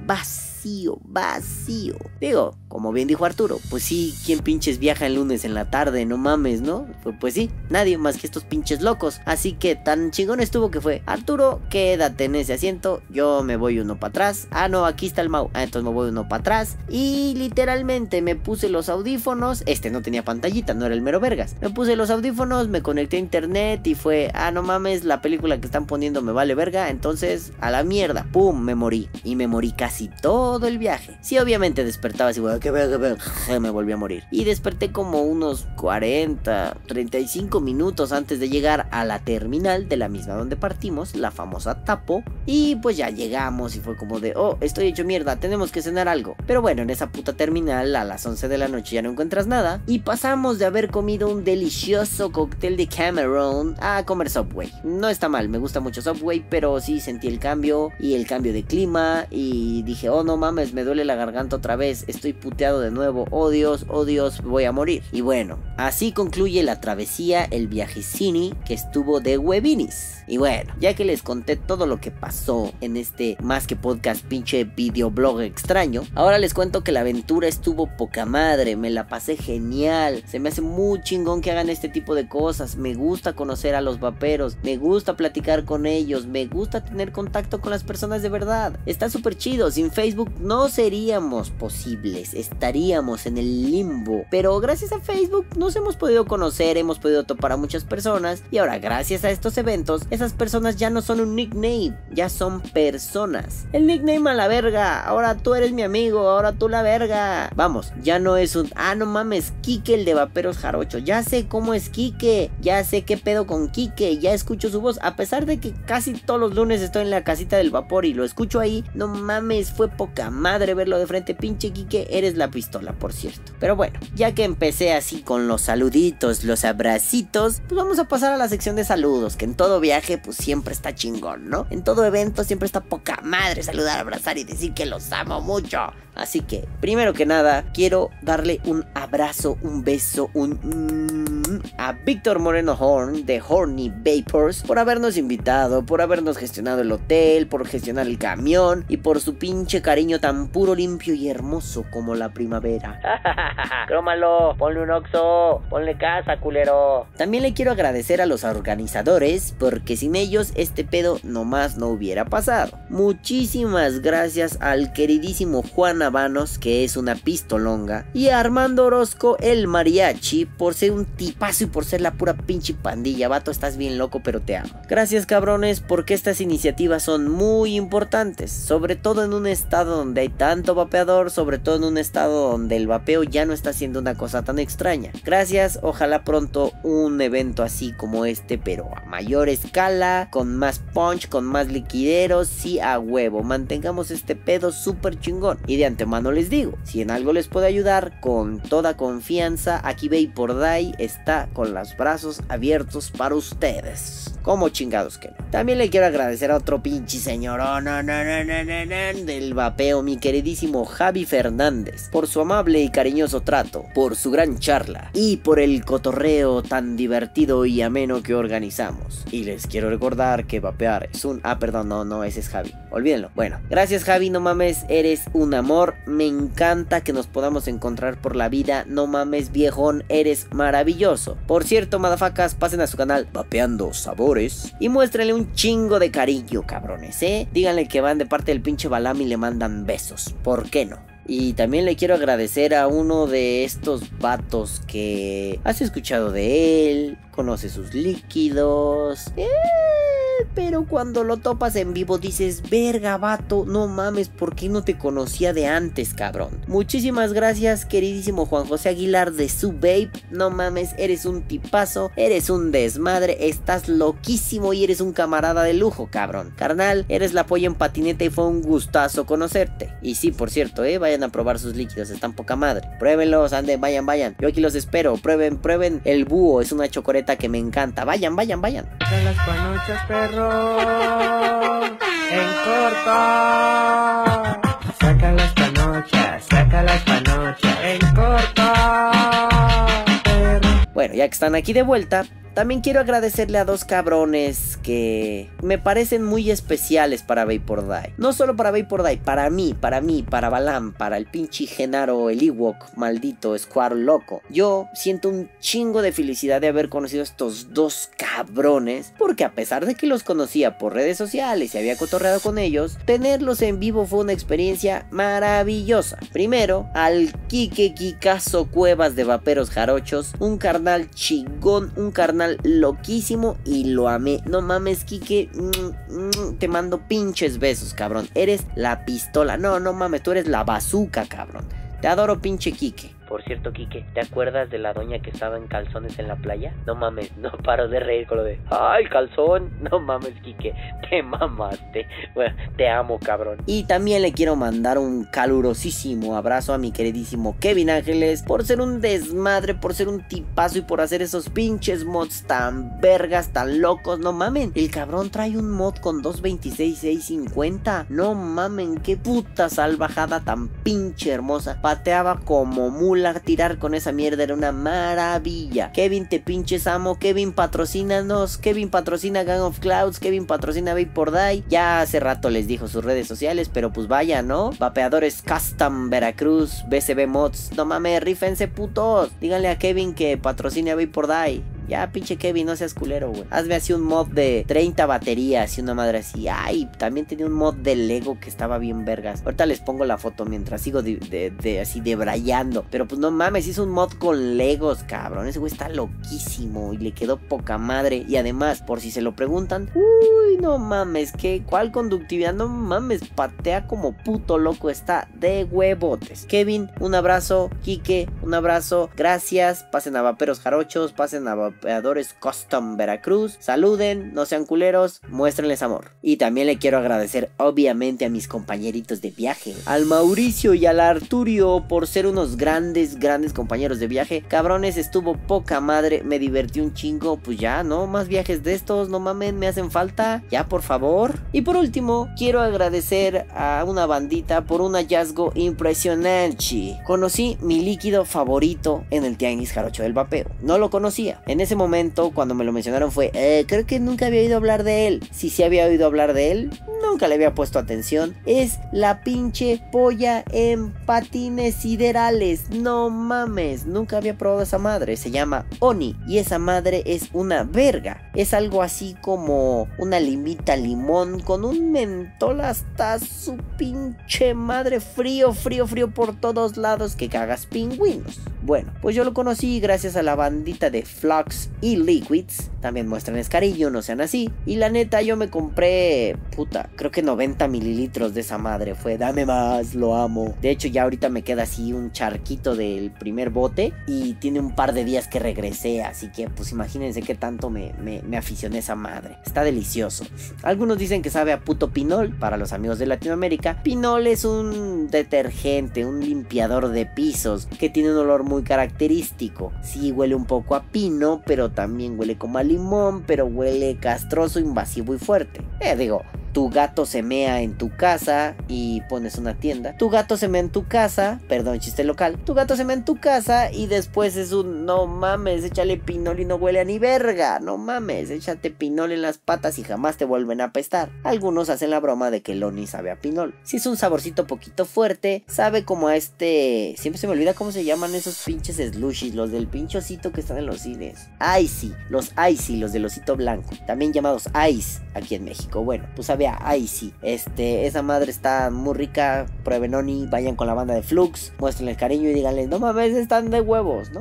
vacío, vacío. Digo, como bien dijo Arturo, pues sí, ¿quién pinches viaja el lunes en la tarde? No mames, ¿no? Pues, pues sí, nadie más que estos pinches locos. Así que tan chingón estuvo que fue, Arturo, quédate en ese asiento, yo me voy uno para atrás. Ah, no, aquí está el Mau. Ah, entonces me voy uno para atrás. Y literalmente me puse los audífonos. Este no tenía pantallita, no era el mero vergas. Me puse los audífonos, me conecté a internet y fue, ah, no mames, la película que están poniendo me vale verga. Entonces, a la mierda, pum, me morí. Y me morí casi todo el viaje. Sí, obviamente despertaba así, me volví a morir. Y desperté como unos 40, 35 minutos antes de llegar a la terminal de la misma donde partimos, la famosa Tapo. Y pues ya llegamos y fue como de, oh, estoy hecho mierda, tenemos que cenar algo. Pero bueno, en esa puta terminal a las 11 de la noche ya no encuentras nada. Y pasamos de haber comido un delicioso cóctel de Cameron a comer Subway. No está mal, me gusta mucho Subway, pero sí sentí el cambio y el cambio de clima. Y dije, oh no mames, me duele la garganta otra vez, estoy puteado de nuevo, oh Dios, oh Dios, voy a morir. Y bueno, así concluye la travesía, el viajecini que estuvo de Webinis. Y bueno, ya que les conté todo lo que pasó en este más que podcast pinche videoblog extraño, ahora les cuento que la aventura estuvo poca madre, me la pasé genial, se me hace muy chingón que hagan este tipo de cosas, me gusta conocer a los vaperos, me gusta platicar con ellos, me gusta tener contacto con las personas de verdad, está súper chido, sin Facebook no seríamos posibles, estaríamos en el limbo, pero gracias a Facebook nos hemos podido conocer, hemos podido topar a muchas personas y ahora gracias a estos eventos esas personas ya no son un nickname, ya son personas. El nickname a la verga, ahora tú eres mi amigo, ahora tú la verga. Vamos, ya no es un, ah, no mames, Kike el de Vaperos Jarocho, ya sé cómo es Kike, ya sé qué pedo con Kike, ya escucho su voz, a pesar de que casi todos los lunes estoy en la casita del vapor y lo escucho ahí, no mames, fue poca madre verlo de frente, pinche Kike, eres la pistola, por cierto. Pero bueno, ya que empecé así con los saluditos, los abracitos, pues vamos a pasar a la sección de saludos, que en todo viaje pues siempre está chingón, ¿no? En todo evento siempre está poca madre saludar, abrazar y decir que los amo mucho. Así que, primero que nada, quiero darle un abrazo, un beso, un... A Víctor Moreno Horn de Horny Vapors por habernos invitado, por habernos gestionado el hotel, por gestionar el camión y por su pinche cariño tan puro, limpio y hermoso como la primavera. [laughs] Crómalo, ponle un oxo, ponle casa, culero. También le quiero agradecer a los organizadores porque sin ellos este pedo nomás no hubiera pasado. Muchísimas gracias al queridísimo Juan Habanos, que es una pistolonga, y a Armando Orozco, el mariachi, por ser un tipazo y por ser la pura pinche pandilla. Vato, estás bien loco, pero te amo. Gracias, cabrones, porque estas iniciativas son muy importantes, sobre todo en un estado donde hay tanto vapeador, sobre todo en un estado donde el vapeo ya no está siendo una cosa tan extraña. Gracias, ojalá pronto un evento así como este, pero a mayor escala, con más punch, con más liquideros, sí a huevo. Mantengamos este pedo súper chingón. Y de antemano les digo, si en algo les puedo ayudar, con toda confianza, aquí por Dai está con los brazos abiertos para ustedes. Como chingados que no. También le quiero agradecer a otro pinche señor oh, del vapeo, mi queridísimo Javi Fernández, por su amable y cariñoso trato, por su gran charla y por el cotorreo tan divertido y ameno que organizamos. Y les quiero recordar que vapear es un... Ah, perdón, no, no, ese es Javi. Olvídenlo. Bueno, gracias Javi, no mames, eres un amor. Me encanta que nos podamos encontrar por la vida. No mames, viejón, eres maravilloso. Por cierto, madafacas, pasen a su canal Vapeando Y muéstrenle un chingo de cariño, cabrones, ¿eh? Díganle que van de parte del pinche Balam y le mandan besos. ¿Por qué no? Y también le quiero agradecer a uno de estos vatos que has escuchado de él, conoce sus líquidos. ¡Eh! Pero cuando lo topas en vivo dices, verga vato, no mames, ¿por qué no te conocía de antes, cabrón? Muchísimas gracias, queridísimo Juan José Aguilar de su Babe. No mames, eres un tipazo, eres un desmadre, estás loquísimo y eres un camarada de lujo, cabrón. Carnal, eres la polla en patineta y fue un gustazo conocerte. Y sí, por cierto, eh, vayan a probar sus líquidos, están poca madre. Pruébenlos, anden, vayan, vayan. Yo aquí los espero, prueben, prueben. El búho es una chocoreta que me encanta. Vayan, vayan, vayan. las en corto. Saca las panochas, saca las panochas en corto. bueno, ya que están aquí de vuelta, también quiero agradecerle a dos cabrones que me parecen muy especiales para Vapor Die. No solo para Vapor Die, para mí, para mí, para Balam, para el pinche Genaro, el Ewok, maldito Squirrel loco. Yo siento un chingo de felicidad de haber conocido a estos dos cabrones, porque a pesar de que los conocía por redes sociales y había cotorreado con ellos, tenerlos en vivo fue una experiencia maravillosa. Primero, al Kike Kikazo Cuevas de Vaperos Jarochos, un carnal chingón, un carnal loquísimo y lo amé. No mames, Kike, mm, mm, te mando pinches besos, cabrón. Eres la pistola. No, no mames, tú eres la bazooka, cabrón. Te adoro, pinche Kike. Por cierto, Kike, ¿te acuerdas de la doña que estaba en calzones en la playa? No mames, no paro de reír con lo de ¡Ay, calzón! No mames, Kike, te mamaste. Bueno, te amo, cabrón. Y también le quiero mandar un calurosísimo abrazo a mi queridísimo Kevin Ángeles por ser un desmadre, por ser un tipazo y por hacer esos pinches mods tan vergas, tan locos. No mamen, el cabrón trae un mod con 226-650. No mamen, qué puta salvajada tan pinche hermosa. Pateaba como mula tirar con esa mierda era una maravilla. Kevin, te pinches amo. Kevin, patrocínanos. Kevin patrocina Gang of Clouds. Kevin patrocina Vapor Die. Ya hace rato les dijo sus redes sociales, pero pues vaya, ¿no? Vapeadores Custom Veracruz, BCB Mods. No mames, rífense putos. Díganle a Kevin que patrocine a. Ya, pinche Kevin, no seas culero, güey. Hazme así un mod de 30 baterías y una madre así. Ay, también tenía un mod de Lego que estaba bien vergas. Ahorita les pongo la foto mientras sigo de, de, de así debrayando. Pero pues no mames, hizo un mod con Legos, cabrón. Ese güey está loquísimo y le quedó poca madre. Y además, por si se lo preguntan, uy, no mames, ¿qué? ¿Cuál conductividad? No mames, patea como puto loco. Está de huevotes. Kevin, un abrazo. Quique, un abrazo. Gracias. Pasen a Vaperos Jarochos, pasen a Vapeadores Custom Veracruz. Saluden, no sean culeros, muéstrenles amor. Y también le quiero agradecer, obviamente, a mis compañeritos de viaje, al Mauricio y al Arturio por ser unos grandes, grandes compañeros de viaje. Cabrones, estuvo poca madre, me divertí un chingo. Pues ya, ¿no? Más viajes de estos, no mamen, me hacen falta. Ya, por favor. Y por último, quiero agradecer a una bandita por un hallazgo impresionante. Conocí mi líquido favorito en el Tianguis Jarocho del Vapeo. No lo conocía. En ese momento, cuando me lo mencionaron, fue, eh, creo que nunca había oído hablar de él. Si sí había oído hablar de él, nunca le había puesto atención. Es la pinche polla en patines siderales. No mames, nunca había probado esa madre. Se llama Oni y esa madre es una verga. Es algo así como una limita limón con un mentol hasta su pinche madre frío, frío, frío por todos lados que cagas pingüinos. Bueno, pues yo lo conocí gracias a la bandita de Y Liquids. También muestran escarillo, no sean así. Y la neta, yo me compré, puta, creo que 90 mililitros de esa madre. Fue, dame más, lo amo. De hecho, ya ahorita me queda así un charquito del primer bote. Y tiene un par de días que regresé. Así que, pues imagínense qué tanto me, me, me aficioné a esa madre. Está delicioso. Algunos dicen que sabe a puto pinol. Para los amigos de Latinoamérica, pinol es un detergente, un limpiador de pisos que tiene un olor muy característico. Sí, huele un poco a pino, pero también huele como a limón, pero huele castroso, invasivo y fuerte. Eh, digo, tu gato se mea en tu casa y pones una tienda. Tu gato se mea en tu casa, perdón, chiste local. Tu gato se mea en tu casa y después es un no mames, échale pinol y no huele a ni verga. No mames, échate pinol en las patas y jamás te vuelven a apestar. Algunos hacen la broma de que Loni sabe a pinol. Si es un saborcito poquito fuerte, sabe como a este. Siempre se me olvida cómo se llaman esos pinches slushies, los del pinchocito que están en los cines. Icy, los Icy, los del osito blanco, también llamados Ice aquí en México. Bueno, pues sabe a Icy. Este, esa madre está muy rica. Prueben Oni, vayan con la banda de Flux, muéstrenle el cariño y díganle, no mames, están de huevos, ¿no?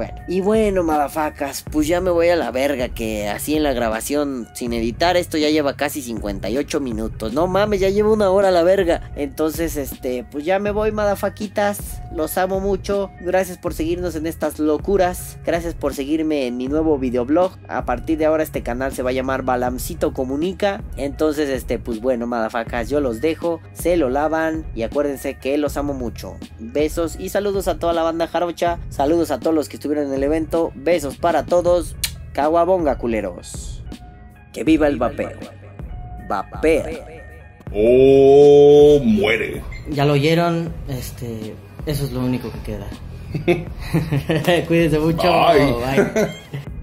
Bueno, y bueno, madafacas, pues ya me voy a la verga, que así en la grabación, sin editar, esto ya lleva casi 58 minutos. No mames, ya lleva una hora a la verga. Entonces, este, pues ya me voy, madafaquitas. Los amo mucho. Gracias por seguirnos en estas locuras. Gracias por seguirme en mi nuevo videoblog. A partir de ahora este canal se va a llamar Balamcito Comunica. Entonces, este, pues bueno, madafacas, yo los dejo. Se lo lavan y acuérdense que los amo mucho. Besos y saludos a toda la banda jarocha. Saludos a todos los que estuvieron en el evento. Besos para todos. Caguabonga, culeros. Que viva el vapeo. Vapea. O muere. Ya lo oyeron, este, eso es lo único que queda. [laughs] [laughs] Cuídense mucho. Bye. Bye.